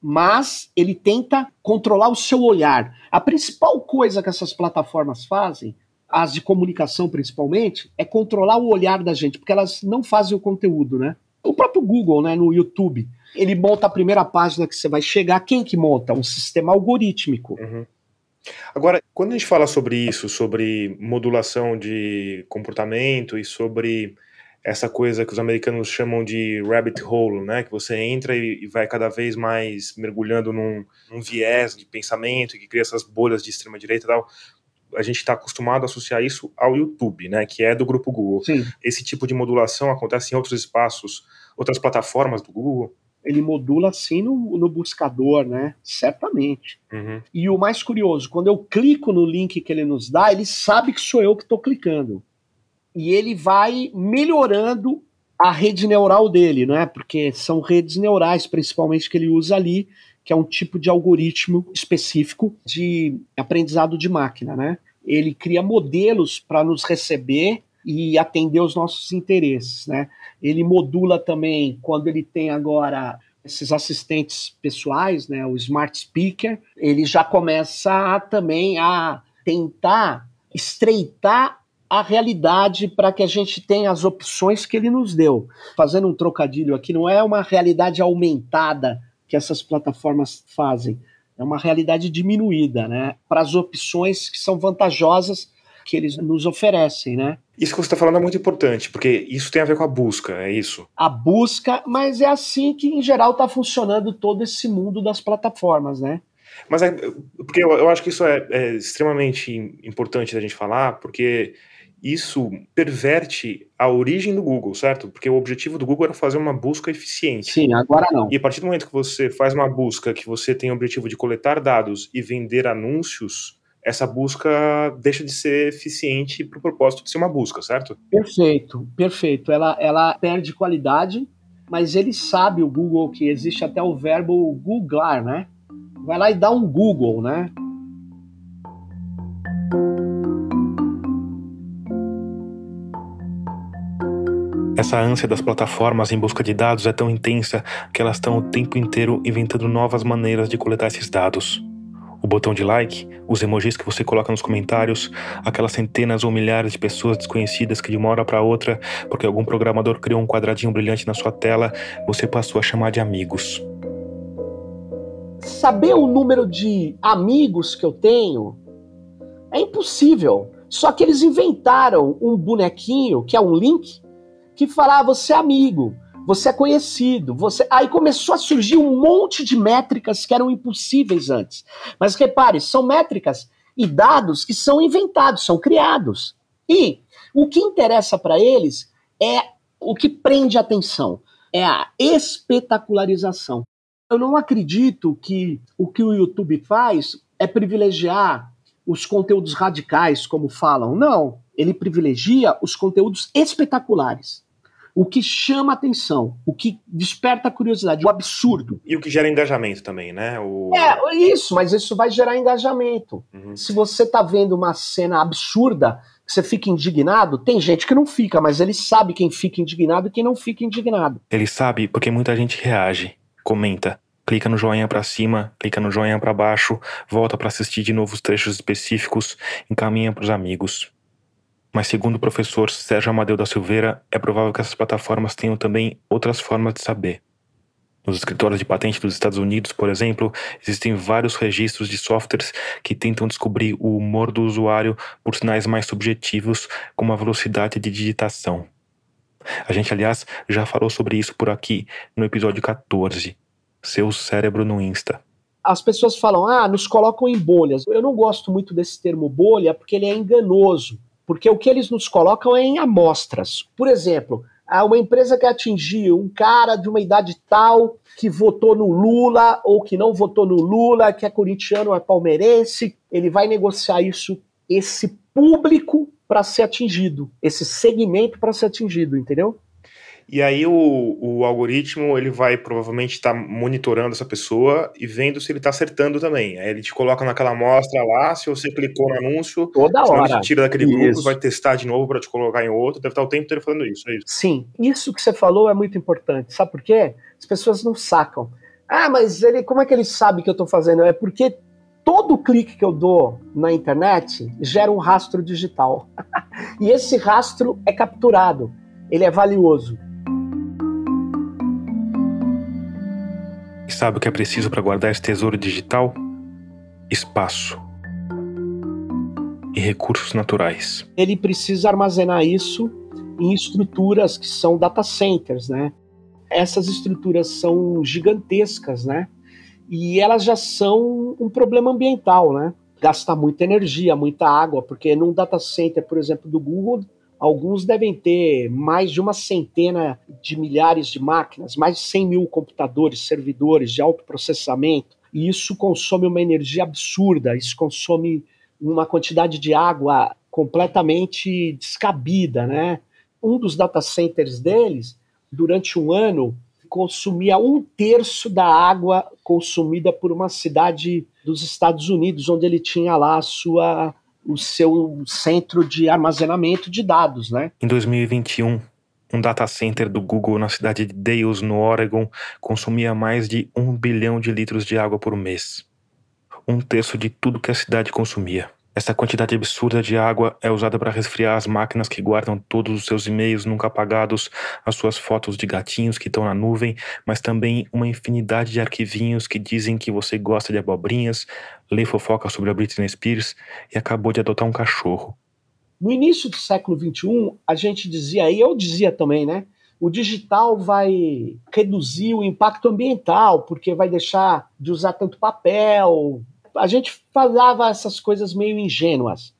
Mas ele tenta controlar o seu olhar. A principal coisa que essas plataformas fazem, as de comunicação principalmente, é controlar o olhar da gente, porque elas não fazem o conteúdo, né? O próprio Google, né, no YouTube, ele monta a primeira página que você vai chegar. Quem que monta? Um sistema algorítmico.
Uhum. Agora, quando a gente fala sobre isso, sobre modulação de comportamento e sobre essa coisa que os americanos chamam de rabbit hole, né? Que você entra e, vai cada vez mais mergulhando num, num viés de pensamento que cria essas bolhas de extrema direita e tal. A gente está acostumado a associar isso ao YouTube, né? Que é do grupo Google.
Sim.
Esse tipo de modulação acontece em outros espaços, outras plataformas do Google.
Ele modula sim no, no buscador, né? Certamente.
Uhum.
E o mais curioso, quando eu clico no link que ele nos dá, ele sabe que sou eu que estou clicando e ele vai melhorando a rede neural dele, né? Porque são redes neurais, principalmente, que ele usa ali, que é um tipo de algoritmo específico de aprendizado de máquina, né? Ele cria modelos para nos receber e atender os nossos interesses, né? Ele modula também quando ele tem agora esses assistentes pessoais, né, o smart speaker, ele já começa também a tentar estreitar a realidade para que a gente tenha as opções que ele nos deu. Fazendo um trocadilho aqui, não é uma realidade aumentada que essas plataformas fazem, é uma realidade diminuída, né? Para as opções que são vantajosas que eles nos oferecem, né?
Isso que você está falando é muito importante, porque isso tem a ver com a busca, é isso?
A busca, mas é assim que em geral está funcionando todo esse mundo das plataformas, né?
Mas é, porque eu, eu acho que isso é, é extremamente importante da gente falar, porque isso perverte a origem do Google, certo? Porque o objetivo do Google era fazer uma busca eficiente.
Sim, agora não.
E a partir do momento que você faz uma busca que você tem o objetivo de coletar dados e vender anúncios, essa busca deixa de ser eficiente para o propósito de ser uma busca, certo?
Perfeito, perfeito. Ela, ela perde qualidade, mas ele sabe, o Google, que existe até o verbo googlar, né? Vai lá e dá um Google, né?
Essa ânsia das plataformas em busca de dados é tão intensa que elas estão o tempo inteiro inventando novas maneiras de coletar esses dados. O botão de like, os emojis que você coloca nos comentários, aquelas centenas ou milhares de pessoas desconhecidas que de uma hora para outra, porque algum programador criou um quadradinho brilhante na sua tela, você passou a chamar de amigos.
Saber o número de amigos que eu tenho é impossível. Só que eles inventaram um bonequinho, que é um link, que fala, ah, você é amigo, você é conhecido, você. Aí começou a surgir um monte de métricas que eram impossíveis antes. Mas repare, são métricas e dados que são inventados, são criados. E o que interessa para eles é o que prende a atenção, é a espetacularização. Eu não acredito que o que o YouTube faz é privilegiar os conteúdos radicais, como falam. Não, ele privilegia os conteúdos espetaculares o que chama atenção, o que desperta a curiosidade, o absurdo.
E o que gera engajamento também, né? O...
É, isso, mas isso vai gerar engajamento. Uhum. Se você tá vendo uma cena absurda, você fica indignado, tem gente que não fica, mas ele sabe quem fica indignado e quem não fica indignado.
Ele sabe porque muita gente reage, comenta, clica no joinha para cima, clica no joinha para baixo, volta para assistir de novo os trechos específicos, encaminha para os amigos. Mas, segundo o professor Sérgio Amadeu da Silveira, é provável que essas plataformas tenham também outras formas de saber. Nos escritórios de patente dos Estados Unidos, por exemplo, existem vários registros de softwares que tentam descobrir o humor do usuário por sinais mais subjetivos, como a velocidade de digitação. A gente, aliás, já falou sobre isso por aqui no episódio 14, Seu Cérebro no Insta.
As pessoas falam, ah, nos colocam em bolhas. Eu não gosto muito desse termo bolha porque ele é enganoso porque o que eles nos colocam é em amostras. Por exemplo, uma empresa que atingiu um cara de uma idade tal que votou no Lula ou que não votou no Lula, que é corintiano ou é palmeirense, ele vai negociar isso, esse público para ser atingido, esse segmento para ser atingido, entendeu?
E aí o, o algoritmo ele vai provavelmente estar tá monitorando essa pessoa e vendo se ele está acertando também. Aí ele te coloca naquela amostra lá, se você clicou no anúncio,
toda hora.
Ele te tira daquele isso. grupo, vai testar de novo para te colocar em outro. Deve estar o tempo inteiro falando isso, é isso.
Sim, isso que você falou é muito importante. Sabe por quê? As pessoas não sacam. Ah, mas ele, como é que ele sabe que eu estou fazendo? É porque todo clique que eu dou na internet gera um rastro digital. e esse rastro é capturado. Ele é valioso.
E sabe o que é preciso para guardar esse tesouro digital? Espaço e recursos naturais.
Ele precisa armazenar isso em estruturas que são data centers, né? Essas estruturas são gigantescas, né? E elas já são um problema ambiental, né? Gasta muita energia, muita água, porque num data center, por exemplo, do Google, Alguns devem ter mais de uma centena de milhares de máquinas, mais de 100 mil computadores, servidores de alto processamento, e isso consome uma energia absurda, isso consome uma quantidade de água completamente descabida, né? Um dos data centers deles, durante um ano, consumia um terço da água consumida por uma cidade dos Estados Unidos, onde ele tinha lá a sua o seu centro de armazenamento de dados, né?
Em 2021, um data center do Google na cidade de Dales, no Oregon, consumia mais de um bilhão de litros de água por mês. Um terço de tudo que a cidade consumia. Essa quantidade absurda de água é usada para resfriar as máquinas que guardam todos os seus e-mails nunca apagados, as suas fotos de gatinhos que estão na nuvem, mas também uma infinidade de arquivinhos que dizem que você gosta de abobrinhas, lê fofoca sobre a Britney Spears e acabou de adotar um cachorro.
No início do século XXI, a gente dizia, e eu dizia também, né? O digital vai reduzir o impacto ambiental, porque vai deixar de usar tanto papel, a gente falava essas coisas meio ingênuas.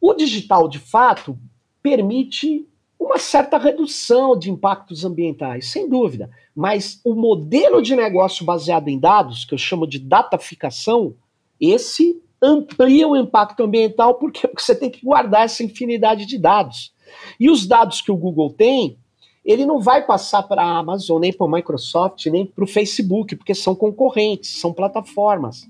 O digital, de fato, permite uma certa redução de impactos ambientais, sem dúvida. Mas o modelo de negócio baseado em dados, que eu chamo de dataficação, esse amplia o impacto ambiental porque você tem que guardar essa infinidade de dados. E os dados que o Google tem, ele não vai passar para a Amazon, nem para a Microsoft, nem para o Facebook, porque são concorrentes, são plataformas.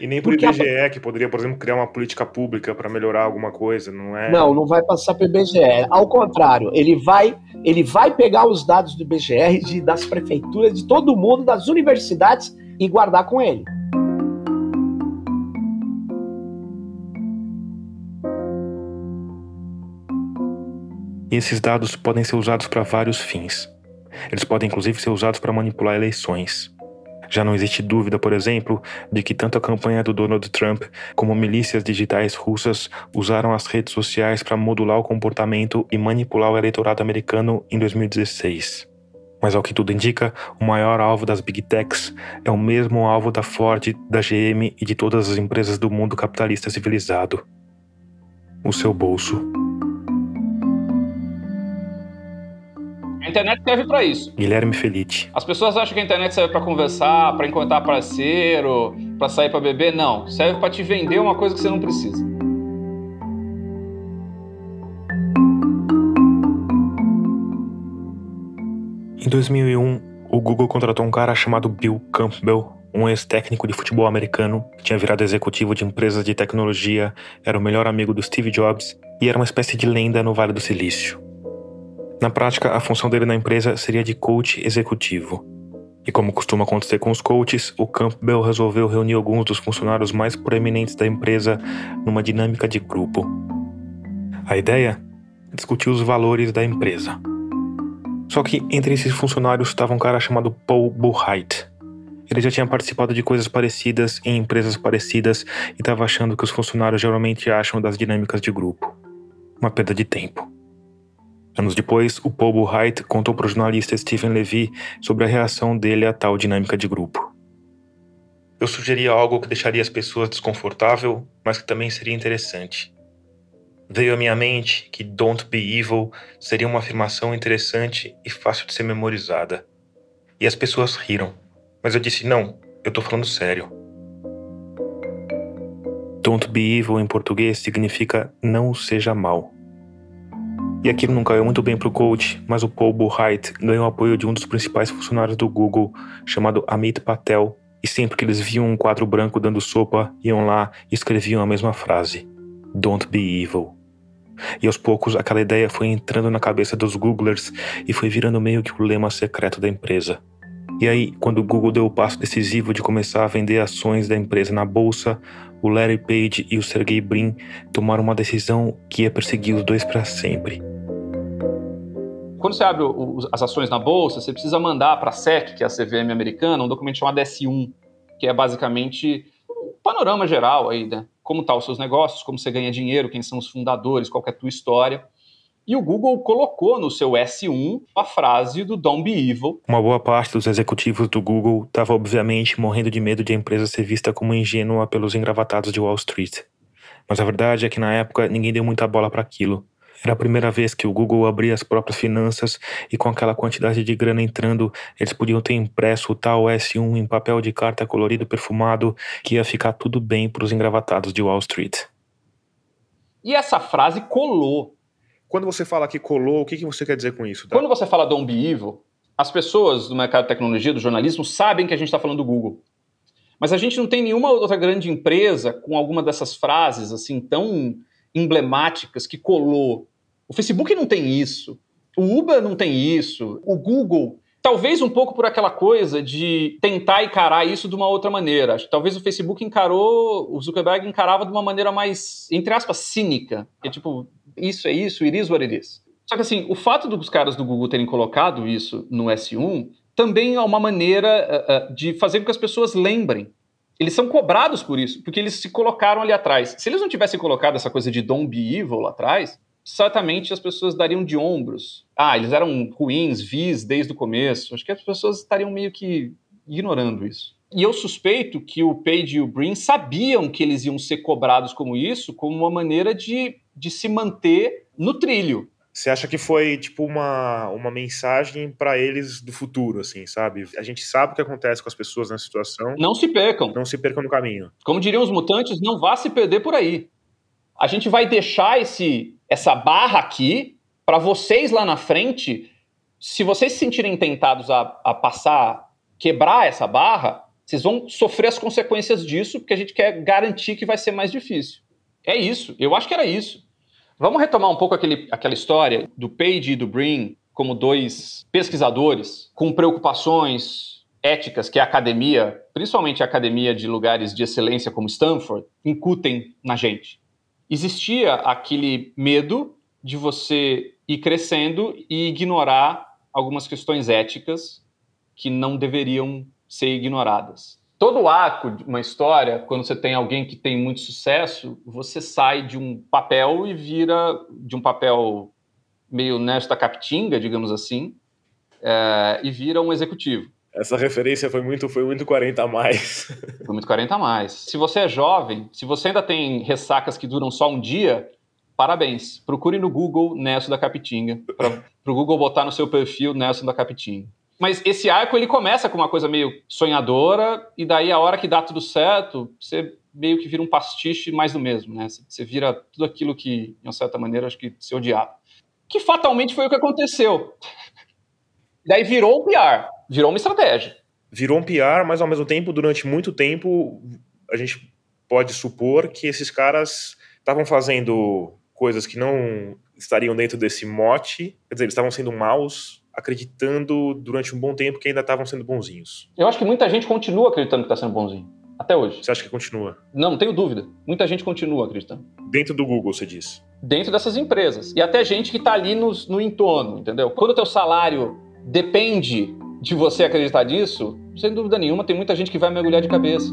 E nem para o IBGE, a... que poderia, por exemplo, criar uma política pública para melhorar alguma coisa, não é?
Não, não vai passar para o IBGE. Ao contrário, ele vai, ele vai pegar os dados do IBGE, de, das prefeituras, de todo mundo, das universidades e guardar com ele.
E esses dados podem ser usados para vários fins. Eles podem inclusive ser usados para manipular eleições. Já não existe dúvida, por exemplo, de que tanto a campanha do Donald Trump como milícias digitais russas usaram as redes sociais para modular o comportamento e manipular o eleitorado americano em 2016. Mas ao que tudo indica, o maior alvo das Big Techs é o mesmo alvo da Ford, da GM e de todas as empresas do mundo capitalista civilizado: o seu bolso.
A internet serve para isso.
Guilherme Felite.
As pessoas acham que a internet serve para conversar, para encontrar parceiro, para sair para beber. Não, serve para te vender uma coisa que você não precisa.
Em 2001, o Google contratou um cara chamado Bill Campbell, um ex-técnico de futebol americano, que tinha virado executivo de empresas de tecnologia, era o melhor amigo do Steve Jobs e era uma espécie de lenda no Vale do Silício. Na prática, a função dele na empresa seria de coach executivo. E como costuma acontecer com os coaches, o Campbell resolveu reunir alguns dos funcionários mais proeminentes da empresa numa dinâmica de grupo. A ideia? Discutir os valores da empresa. Só que entre esses funcionários estava um cara chamado Paul Buchheit. Ele já tinha participado de coisas parecidas em empresas parecidas e estava achando que os funcionários geralmente acham das dinâmicas de grupo. Uma perda de tempo. Anos depois, o Paul Buchheit contou para o jornalista Stephen Levy sobre a reação dele a tal dinâmica de grupo. Eu sugeri algo que deixaria as pessoas desconfortável, mas que também seria interessante. Veio à minha mente que Don't Be Evil seria uma afirmação interessante e fácil de ser memorizada. E as pessoas riram, mas eu disse: não, eu tô falando sério. Don't Be Evil em português significa não seja mal. E aquilo não caiu muito bem para o coach, mas o Paul Buchheit ganhou apoio de um dos principais funcionários do Google, chamado Amit Patel, e sempre que eles viam um quadro branco dando sopa, iam lá e escreviam a mesma frase: Don't be evil. E aos poucos aquela ideia foi entrando na cabeça dos Googlers e foi virando meio que o lema secreto da empresa. E aí, quando o Google deu o passo decisivo de começar a vender ações da empresa na bolsa, o Larry Page e o Sergey Brin tomaram uma decisão que ia perseguir os dois para sempre.
Quando você abre as ações na bolsa, você precisa mandar para a SEC, que é a CVM americana, um documento chamado S1, que é basicamente um panorama geral aí, né? Como estão tá os seus negócios, como você ganha dinheiro, quem são os fundadores, qual é a tua história. E o Google colocou no seu S1 a frase do Don't Be Evil.
Uma boa parte dos executivos do Google estava obviamente morrendo de medo de a empresa ser vista como ingênua pelos engravatados de Wall Street. Mas a verdade é que na época ninguém deu muita bola para aquilo. Era a primeira vez que o Google abria as próprias finanças e com aquela quantidade de grana entrando, eles podiam ter impresso o tal S1 em papel de carta colorido perfumado que ia ficar tudo bem para os engravatados de Wall Street.
E essa frase colou
quando você fala que colou, o que, que você quer dizer com isso?
Tá? Quando você fala Don't Be Evil, as pessoas do mercado de tecnologia, do jornalismo, sabem que a gente está falando do Google. Mas a gente não tem nenhuma outra grande empresa com alguma dessas frases assim tão emblemáticas que colou. O Facebook não tem isso. O Uber não tem isso. O Google Talvez um pouco por aquela coisa de tentar encarar isso de uma outra maneira. Talvez o Facebook encarou, o Zuckerberg encarava de uma maneira mais, entre aspas, cínica. É tipo, isso é isso, it is what it is. Só que assim, o fato dos caras do Google terem colocado isso no S1 também é uma maneira uh, uh, de fazer com que as pessoas lembrem. Eles são cobrados por isso, porque eles se colocaram ali atrás. Se eles não tivessem colocado essa coisa de Don't Be Evil lá atrás, certamente as pessoas dariam de ombros. Ah, eles eram ruins, vis desde o começo. Acho que as pessoas estariam meio que ignorando isso. E eu suspeito que o Page e o Brin sabiam que eles iam ser cobrados como isso, como uma maneira de, de se manter no trilho.
Você acha que foi tipo uma, uma mensagem para eles do futuro, assim, sabe? A gente sabe o que acontece com as pessoas nessa situação.
Não se percam.
Não se percam no caminho.
Como diriam os mutantes, não vá se perder por aí. A gente vai deixar esse, essa barra aqui para vocês lá na frente. Se vocês se sentirem tentados a, a passar, quebrar essa barra, vocês vão sofrer as consequências disso, porque a gente quer garantir que vai ser mais difícil. É isso. Eu acho que era isso. Vamos retomar um pouco aquele, aquela história do Page e do Brin como dois pesquisadores com preocupações éticas que a academia, principalmente a academia de lugares de excelência como Stanford, incutem na gente. Existia aquele medo de você ir crescendo e ignorar algumas questões éticas que não deveriam ser ignoradas todo o arco de uma história, quando você tem alguém que tem muito sucesso, você sai de um papel e vira de um papel meio nesta capitinga, digamos assim, é, e vira um executivo.
Essa referência foi muito, foi muito 40 a mais.
Foi muito 40 a mais. Se você é jovem, se você ainda tem ressacas que duram só um dia, parabéns. Procure no Google Nelson da Capitinga, para o Google botar no seu perfil Nelson da Capitinga. Mas esse arco ele começa com uma coisa meio sonhadora, e daí a hora que dá tudo certo, você meio que vira um pastiche mais do mesmo, né? Você vira tudo aquilo que, de uma certa maneira, acho que você odiava. Que fatalmente foi o que aconteceu. daí virou um PR, virou uma estratégia.
Virou um PR, mas ao mesmo tempo, durante muito tempo, a gente pode supor que esses caras estavam fazendo coisas que não estariam dentro desse mote, quer dizer, eles estavam sendo maus acreditando durante um bom tempo que ainda estavam sendo bonzinhos.
Eu acho que muita gente continua acreditando que está sendo bonzinho. Até hoje.
Você acha que continua?
Não, não tenho dúvida. Muita gente continua acreditando.
Dentro do Google, você diz?
Dentro dessas empresas. E até gente que está ali no, no entorno, entendeu? Quando o teu salário depende de você acreditar nisso, sem dúvida nenhuma, tem muita gente que vai mergulhar de cabeça.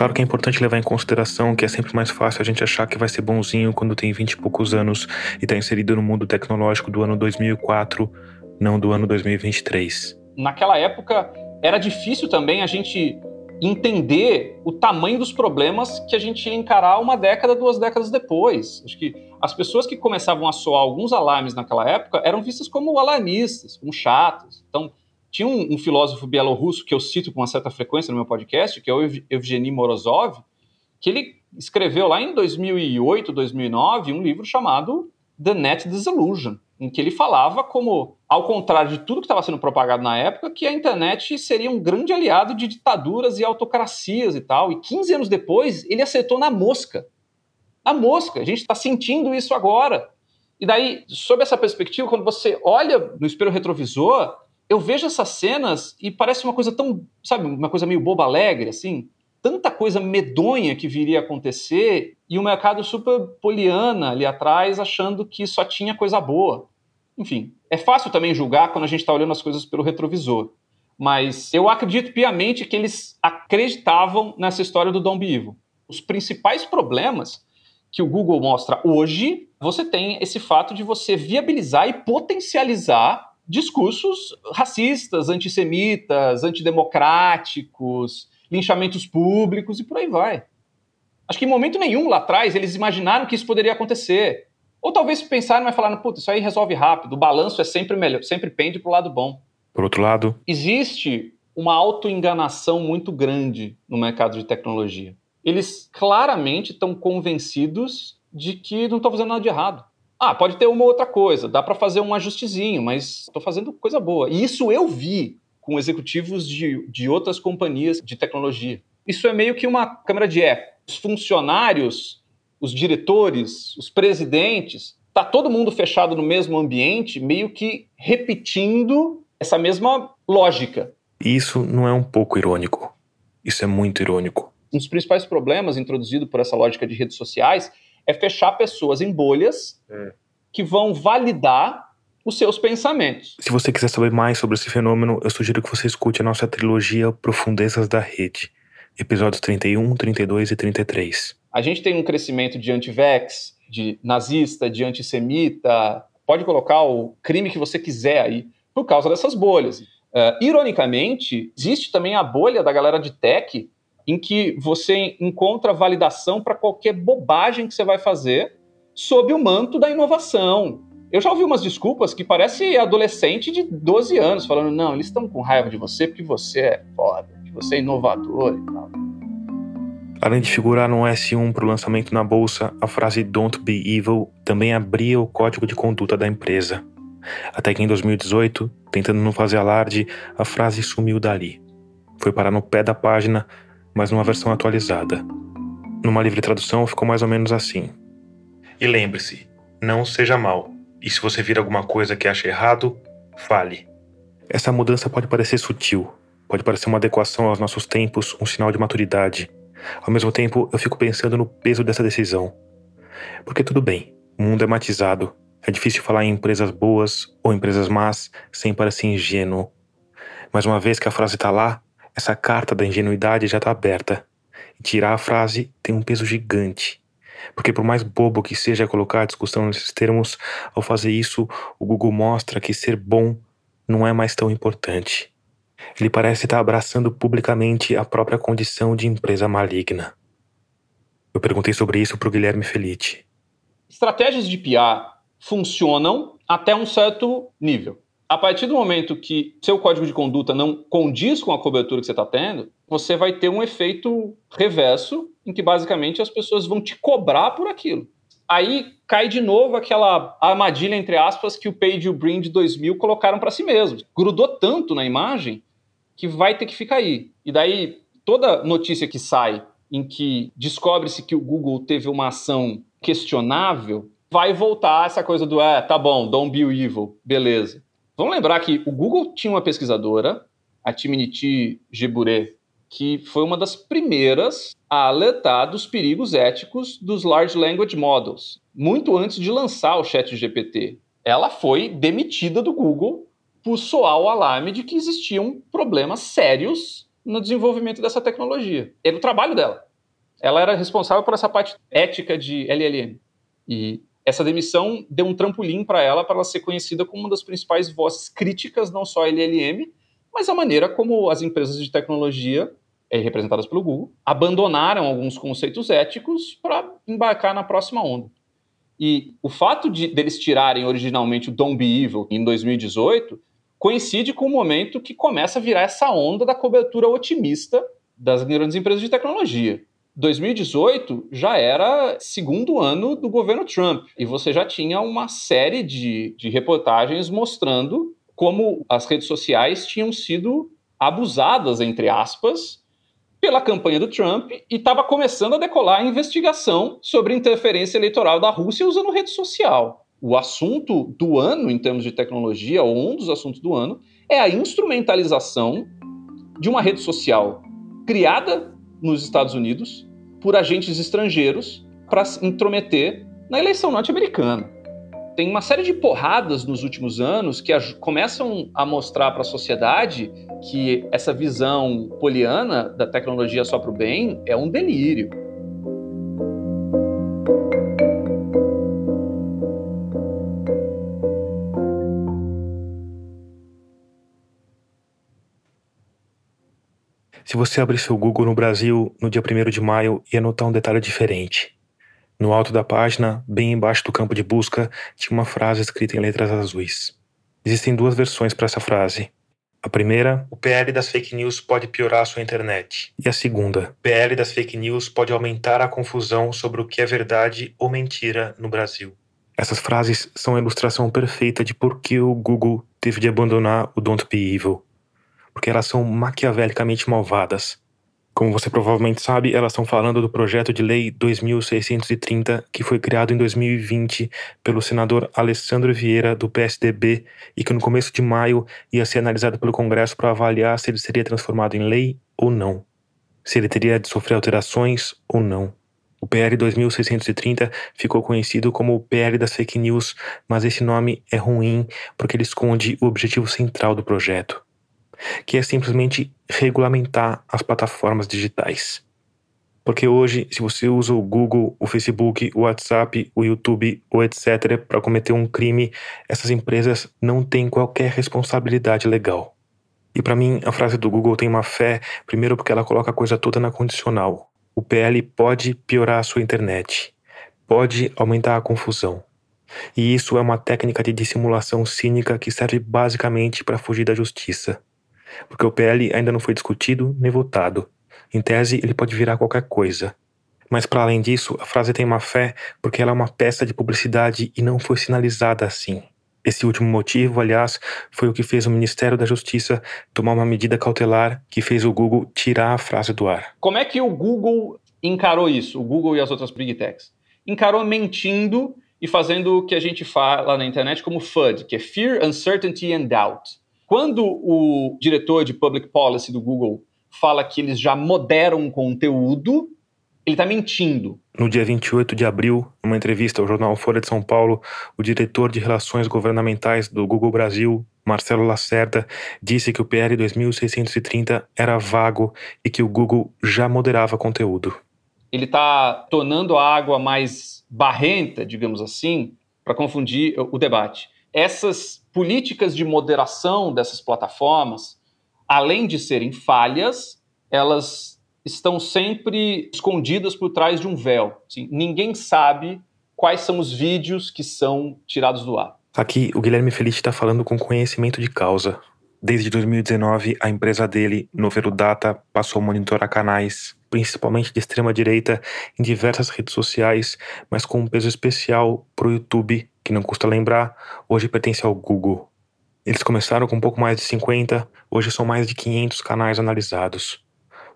Claro que é importante levar em consideração que é sempre mais fácil a gente achar que vai ser bonzinho quando tem 20 e poucos anos e está inserido no mundo tecnológico do ano 2004, não do ano 2023.
Naquela época, era difícil também a gente entender o tamanho dos problemas que a gente ia encarar uma década, duas décadas depois. Acho que as pessoas que começavam a soar alguns alarmes naquela época eram vistas como alarmistas, como chatas. Então, tinha um, um, filósofo bielorrusso que eu cito com uma certa frequência no meu podcast, que é o Evgeny Morozov, que ele escreveu lá em 2008, 2009, um livro chamado The Net Disillusion, em que ele falava como, ao contrário de tudo que estava sendo propagado na época, que a internet seria um grande aliado de ditaduras e autocracias e tal. E 15 anos depois, ele acertou na mosca. Na mosca. A gente está sentindo isso agora. E daí, sob essa perspectiva, quando você olha no espelho retrovisor, eu vejo essas cenas e parece uma coisa tão, sabe, uma coisa meio boba alegre, assim. Tanta coisa medonha que viria a acontecer e o mercado super poliana ali atrás achando que só tinha coisa boa. Enfim, é fácil também julgar quando a gente está olhando as coisas pelo retrovisor. Mas eu acredito piamente que eles acreditavam nessa história do Dom Bivo. Os principais problemas que o Google mostra hoje, você tem esse fato de você viabilizar e potencializar discursos racistas, antissemitas, antidemocráticos, linchamentos públicos e por aí vai. Acho que em momento nenhum lá atrás eles imaginaram que isso poderia acontecer. Ou talvez pensaram e falaram, puta, isso aí resolve rápido, o balanço é sempre melhor, sempre pende para o lado bom.
Por outro lado,
existe uma autoenganação muito grande no mercado de tecnologia. Eles claramente estão convencidos de que não estão fazendo nada de errado. Ah, pode ter uma outra coisa, dá para fazer um ajustezinho, mas estou fazendo coisa boa. E isso eu vi com executivos de, de outras companhias de tecnologia. Isso é meio que uma câmera de eco. Os funcionários, os diretores, os presidentes, tá todo mundo fechado no mesmo ambiente, meio que repetindo essa mesma lógica.
Isso não é um pouco irônico. Isso é muito irônico.
Um dos principais problemas introduzido por essa lógica de redes sociais é fechar pessoas em bolhas é. que vão validar os seus pensamentos.
Se você quiser saber mais sobre esse fenômeno, eu sugiro que você escute a nossa trilogia Profundezas da Rede, episódios 31, 32 e 33.
A gente tem um crescimento de anti-vax, de nazista, de antissemita, pode colocar o crime que você quiser aí, por causa dessas bolhas. Uh, ironicamente, existe também a bolha da galera de tech em que você encontra validação para qualquer bobagem que você vai fazer sob o manto da inovação. Eu já ouvi umas desculpas que parece adolescente de 12 anos falando: não, eles estão com raiva de você porque você é foda, que você é inovador e tal.
Além de figurar no S1 para o lançamento na bolsa, a frase Don't be evil também abria o código de conduta da empresa. Até que em 2018, tentando não fazer alarde, a frase sumiu dali. Foi parar no pé da página, mas numa versão atualizada. Numa livre tradução ficou mais ou menos assim: E lembre-se, não seja mal. E se você vir alguma coisa que acha errado, fale. Essa mudança pode parecer sutil, pode parecer uma adequação aos nossos tempos, um sinal de maturidade. Ao mesmo tempo, eu fico pensando no peso dessa decisão. Porque tudo bem, o mundo é matizado. É difícil falar em empresas boas ou empresas más sem parecer ingênuo. Mas uma vez que a frase está lá, essa carta da ingenuidade já está aberta. E tirar a frase tem um peso gigante. Porque por mais bobo que seja colocar a discussão nesses termos, ao fazer isso, o Google mostra que ser bom não é mais tão importante. Ele parece estar abraçando publicamente a própria condição de empresa maligna. Eu perguntei sobre isso para o Guilherme Felice.
Estratégias de PR funcionam até um certo nível. A partir do momento que seu código de conduta não condiz com a cobertura que você está tendo, você vai ter um efeito reverso, em que basicamente as pessoas vão te cobrar por aquilo. Aí cai de novo aquela armadilha, entre aspas, que o Page e o Brin de 2000 colocaram para si mesmos. Grudou tanto na imagem que vai ter que ficar aí. E daí, toda notícia que sai em que descobre-se que o Google teve uma ação questionável, vai voltar essa coisa do, é, tá bom, don't be evil, beleza. Vamos lembrar que o Google tinha uma pesquisadora, a Timiniti Gebure, que foi uma das primeiras a alertar dos perigos éticos dos Large Language Models, muito antes de lançar o Chat GPT. Ela foi demitida do Google por soar o alarme de que existiam problemas sérios no desenvolvimento dessa tecnologia. Era o trabalho dela. Ela era responsável por essa parte ética de LLM. E essa demissão deu um trampolim para ela, para ela ser conhecida como uma das principais vozes críticas, não só a LLM, mas a maneira como as empresas de tecnologia, é, representadas pelo Google, abandonaram alguns conceitos éticos para embarcar na próxima onda. E o fato de deles tirarem originalmente o Don't Be Evil em 2018 coincide com o momento que começa a virar essa onda da cobertura otimista das grandes empresas de tecnologia. 2018 já era segundo ano do governo Trump e você já tinha uma série de, de reportagens mostrando como as redes sociais tinham sido abusadas, entre aspas, pela campanha do Trump e estava começando a decolar a investigação sobre interferência eleitoral da Rússia usando rede social. O assunto do ano, em termos de tecnologia, ou um dos assuntos do ano, é a instrumentalização de uma rede social criada nos Estados Unidos por agentes estrangeiros para se intrometer na eleição norte-americana. Tem uma série de porradas nos últimos anos que começam a mostrar para a sociedade que essa visão poliana da tecnologia só para o bem é um delírio.
Se você abrir seu Google no Brasil no dia 1 de maio, ia notar um detalhe diferente. No alto da página, bem embaixo do campo de busca, tinha uma frase escrita em letras azuis. Existem duas versões para essa frase. A primeira, o PL das fake news pode piorar a sua internet. E a segunda, o PL das fake news pode aumentar a confusão sobre o que é verdade ou mentira no Brasil. Essas frases são a ilustração perfeita de por que o Google teve de abandonar o Don't Be Evil porque elas são maquiavelicamente malvadas. Como você provavelmente sabe, elas estão falando do projeto de lei 2630, que foi criado em 2020 pelo senador Alessandro Vieira, do PSDB, e que no começo de maio ia ser analisado pelo Congresso para avaliar se ele seria transformado em lei ou não. Se ele teria de sofrer alterações ou não. O PL 2630 ficou conhecido como o PL das fake news, mas esse nome é ruim porque ele esconde o objetivo central do projeto que é simplesmente regulamentar as plataformas digitais. Porque hoje, se você usa o Google, o Facebook, o WhatsApp, o YouTube ou etc. para cometer um crime, essas empresas não têm qualquer responsabilidade legal. E para mim, a frase do Google tem uma fé, primeiro porque ela coloca a coisa toda na condicional. O PL pode piorar a sua internet. pode aumentar a confusão. E isso é uma técnica de dissimulação cínica que serve basicamente para fugir da justiça. Porque o PL ainda não foi discutido nem votado. Em tese, ele pode virar qualquer coisa. Mas para além disso, a frase tem uma fé porque ela é uma peça de publicidade e não foi sinalizada assim. Esse último motivo, aliás, foi o que fez o Ministério da Justiça tomar uma medida cautelar que fez o Google tirar a frase do ar.
Como é que o Google encarou isso, o Google e as outras big techs? Encarou mentindo e fazendo o que a gente fala na internet como FUD, que é Fear, Uncertainty and Doubt. Quando o diretor de Public Policy do Google fala que eles já moderam conteúdo, ele está mentindo.
No dia 28 de abril, numa entrevista ao jornal Folha de São Paulo, o diretor de Relações Governamentais do Google Brasil, Marcelo Lacerda, disse que o PL 2630 era vago e que o Google já moderava conteúdo.
Ele está tornando a água mais barrenta, digamos assim, para confundir o debate. Essas políticas de moderação dessas plataformas, além de serem falhas, elas estão sempre escondidas por trás de um véu. Assim, ninguém sabe quais são os vídeos que são tirados do ar.
Aqui, o Guilherme Felice está falando com conhecimento de causa. Desde 2019, a empresa dele, Novelo Data, passou a monitorar canais, principalmente de extrema direita, em diversas redes sociais, mas com um peso especial para o YouTube, que não custa lembrar, hoje pertence ao Google. Eles começaram com um pouco mais de 50, hoje são mais de 500 canais analisados.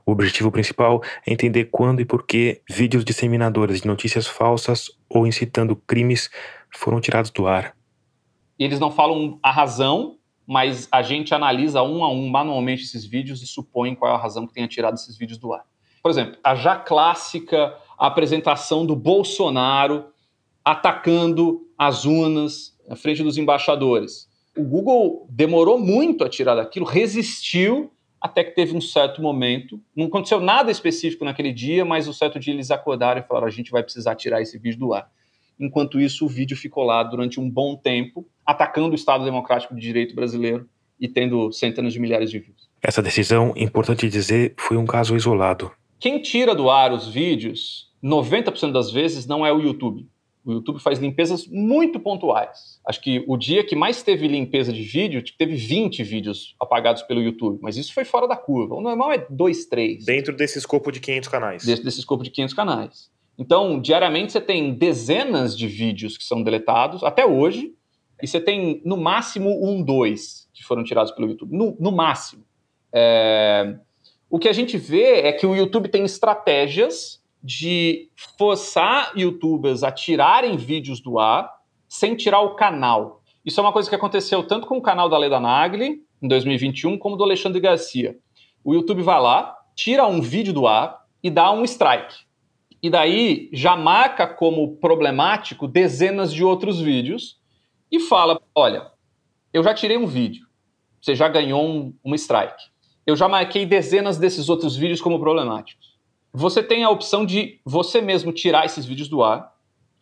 O objetivo principal é entender quando e por que vídeos disseminadores de notícias falsas ou incitando crimes foram tirados do ar.
Eles não falam a razão, mas a gente analisa um a um manualmente esses vídeos e supõe qual é a razão que tenha tirado esses vídeos do ar. Por exemplo, a já clássica apresentação do Bolsonaro atacando as urnas na frente dos embaixadores. O Google demorou muito a tirar daquilo, resistiu até que teve um certo momento, não aconteceu nada específico naquele dia, mas um certo dia eles acordaram e falaram: a gente vai precisar tirar esse vídeo do ar. Enquanto isso, o vídeo ficou lá durante um bom tempo, atacando o Estado Democrático de Direito brasileiro e tendo centenas de milhares de views.
Essa decisão, importante dizer, foi um caso isolado.
Quem tira do ar os vídeos, 90% das vezes, não é o YouTube. O YouTube faz limpezas muito pontuais. Acho que o dia que mais teve limpeza de vídeo, tipo, teve 20 vídeos apagados pelo YouTube, mas isso foi fora da curva. O normal é 2, 3.
Dentro desse escopo de 500 canais.
Dentro desse escopo de 500 canais. Então, diariamente você tem dezenas de vídeos que são deletados, até hoje, e você tem no máximo um, dois que foram tirados pelo YouTube. No, no máximo. É... O que a gente vê é que o YouTube tem estratégias de forçar youtubers a tirarem vídeos do ar sem tirar o canal. Isso é uma coisa que aconteceu tanto com o canal da Leda Nagli, em 2021, como do Alexandre Garcia. O YouTube vai lá, tira um vídeo do ar e dá um strike. E daí já marca como problemático dezenas de outros vídeos e fala: olha, eu já tirei um vídeo, você já ganhou um, um strike. Eu já marquei dezenas desses outros vídeos como problemáticos você tem a opção de você mesmo tirar esses vídeos do ar.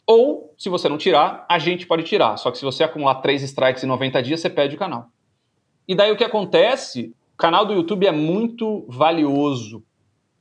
Ou, se você não tirar, a gente pode tirar. Só que se você acumular três strikes em 90 dias, você perde o canal. E daí o que acontece? O canal do YouTube é muito valioso,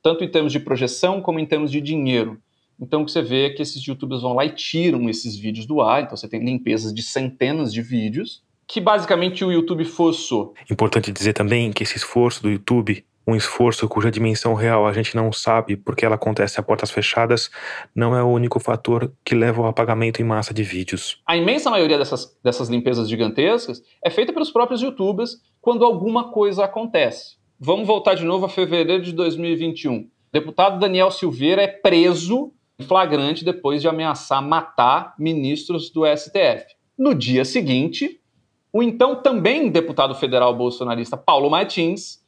tanto em termos de projeção como em termos de dinheiro. Então o que você vê é que esses youtubers vão lá e tiram esses vídeos do ar. Então você tem limpezas de centenas de vídeos que basicamente o YouTube forçou.
Importante dizer também que esse esforço do YouTube um esforço cuja dimensão real a gente não sabe porque ela acontece a portas fechadas, não é o único fator que leva ao apagamento em massa de vídeos.
A imensa maioria dessas, dessas limpezas gigantescas é feita pelos próprios youtubers quando alguma coisa acontece. Vamos voltar de novo a fevereiro de 2021. O deputado Daniel Silveira é preso em flagrante depois de ameaçar matar ministros do STF. No dia seguinte, o então também deputado federal bolsonarista Paulo Martins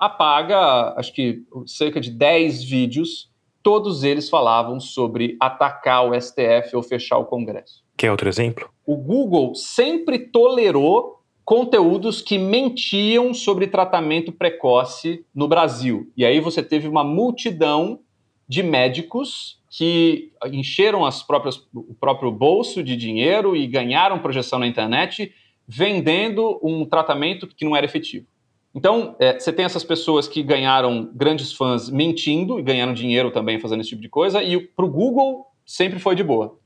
apaga, acho que cerca de 10 vídeos, todos eles falavam sobre atacar o STF ou fechar o Congresso.
Quer outro exemplo?
O Google sempre tolerou conteúdos que mentiam sobre tratamento precoce no Brasil. E aí você teve uma multidão de médicos que encheram as próprias, o próprio bolso de dinheiro e ganharam projeção na internet vendendo um tratamento que não era efetivo. Então, é, você tem essas pessoas que ganharam grandes fãs mentindo e ganharam dinheiro também fazendo esse tipo de coisa, e para o Google sempre foi de boa.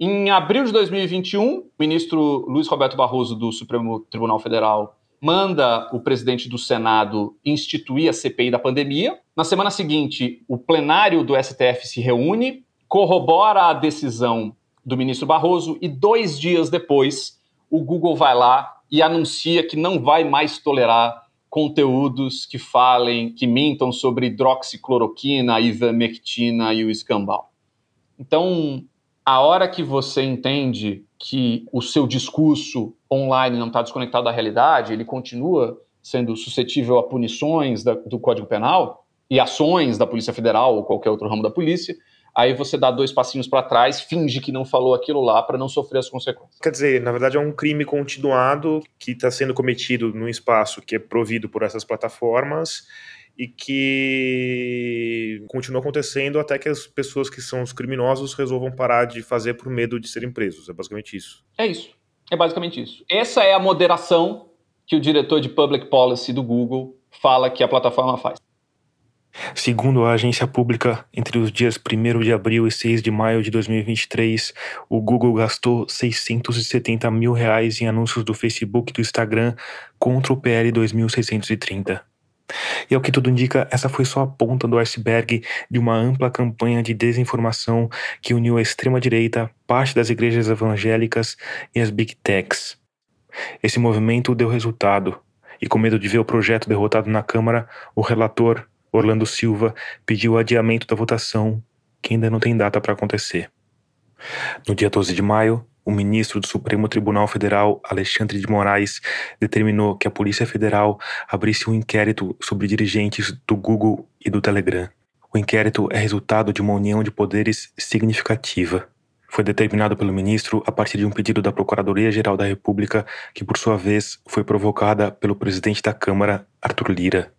Em abril de 2021, o ministro Luiz Roberto Barroso, do Supremo Tribunal Federal, manda o presidente do Senado instituir a CPI da pandemia. Na semana seguinte, o plenário do STF se reúne, corrobora a decisão do ministro Barroso e dois dias depois, o Google vai lá e anuncia que não vai mais tolerar conteúdos que falem, que mintam sobre hidroxicloroquina, ivermectina e o escambau. Então, a hora que você entende que o seu discurso online não está desconectado da realidade, ele continua sendo suscetível a punições da, do Código Penal e ações da Polícia Federal ou qualquer outro ramo da polícia, aí você dá dois passinhos para trás, finge que não falou aquilo lá para não sofrer as consequências.
Quer dizer, na verdade é um crime continuado que está sendo cometido num espaço que é provido por essas plataformas e que continua acontecendo até que as pessoas que são os criminosos resolvam parar de fazer por medo de serem presos. É basicamente isso.
É isso. É basicamente isso. Essa é a moderação que o diretor de Public Policy do Google fala que a plataforma faz.
Segundo a agência pública, entre os dias 1 de abril e 6 de maio de 2023, o Google gastou 670 mil reais em anúncios do Facebook e do Instagram contra o PL 2630. E ao que tudo indica, essa foi só a ponta do iceberg de uma ampla campanha de desinformação que uniu a extrema-direita, parte das igrejas evangélicas e as big techs. Esse movimento deu resultado, e com medo de ver o projeto derrotado na Câmara, o relator, Orlando Silva pediu o adiamento da votação, que ainda não tem data para acontecer. No dia 12 de maio, o ministro do Supremo Tribunal Federal, Alexandre de Moraes, determinou que a Polícia Federal abrisse um inquérito sobre dirigentes do Google e do Telegram. O inquérito é resultado de uma união de poderes significativa. Foi determinado pelo ministro a partir de um pedido da Procuradoria-Geral da República, que por sua vez foi provocada pelo presidente da Câmara, Arthur Lira.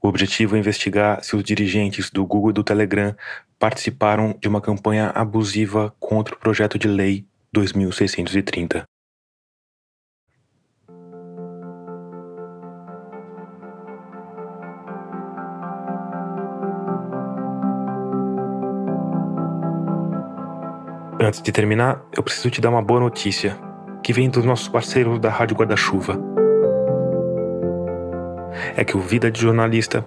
O objetivo é investigar se os dirigentes do Google e do Telegram participaram de uma campanha abusiva contra o projeto de lei 2630. Antes de terminar, eu preciso te dar uma boa notícia, que vem dos nossos parceiros da Rádio Guarda-Chuva é que o Vida de Jornalista,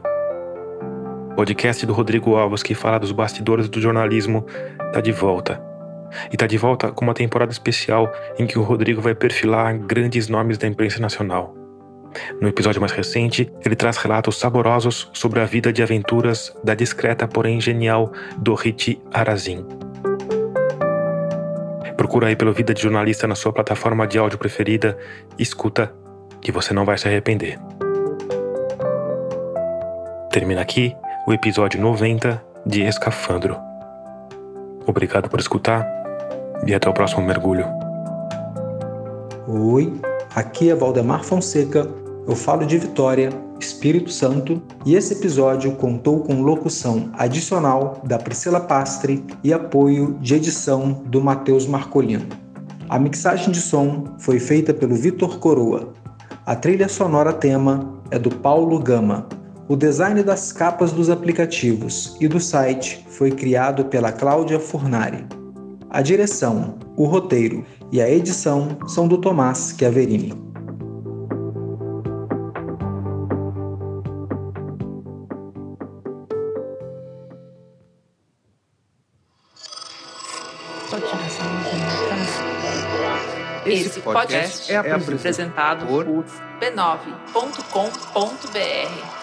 podcast do Rodrigo Alves que fala dos bastidores do jornalismo, está de volta. E está de volta com uma temporada especial em que o Rodrigo vai perfilar grandes nomes da imprensa nacional. No episódio mais recente, ele traz relatos saborosos sobre a vida de aventuras da discreta, porém genial Dorit Arazin. Procura aí pelo Vida de Jornalista na sua plataforma de áudio preferida escuta, que você não vai se arrepender. Termina aqui o episódio 90 de Escafandro. Obrigado por escutar e até o próximo mergulho.
Oi, aqui é Valdemar Fonseca. Eu falo de Vitória, Espírito Santo, e esse episódio contou com locução adicional da Priscila Pastre e apoio de edição do Matheus Marcolino. A mixagem de som foi feita pelo Vitor Coroa. A trilha sonora tema é do Paulo Gama. O design das capas dos aplicativos e do site foi criado pela Cláudia Furnari. A direção, o roteiro e a edição são do Tomás Chiaverini.
Esse podcast é apresentado por b9.com.br.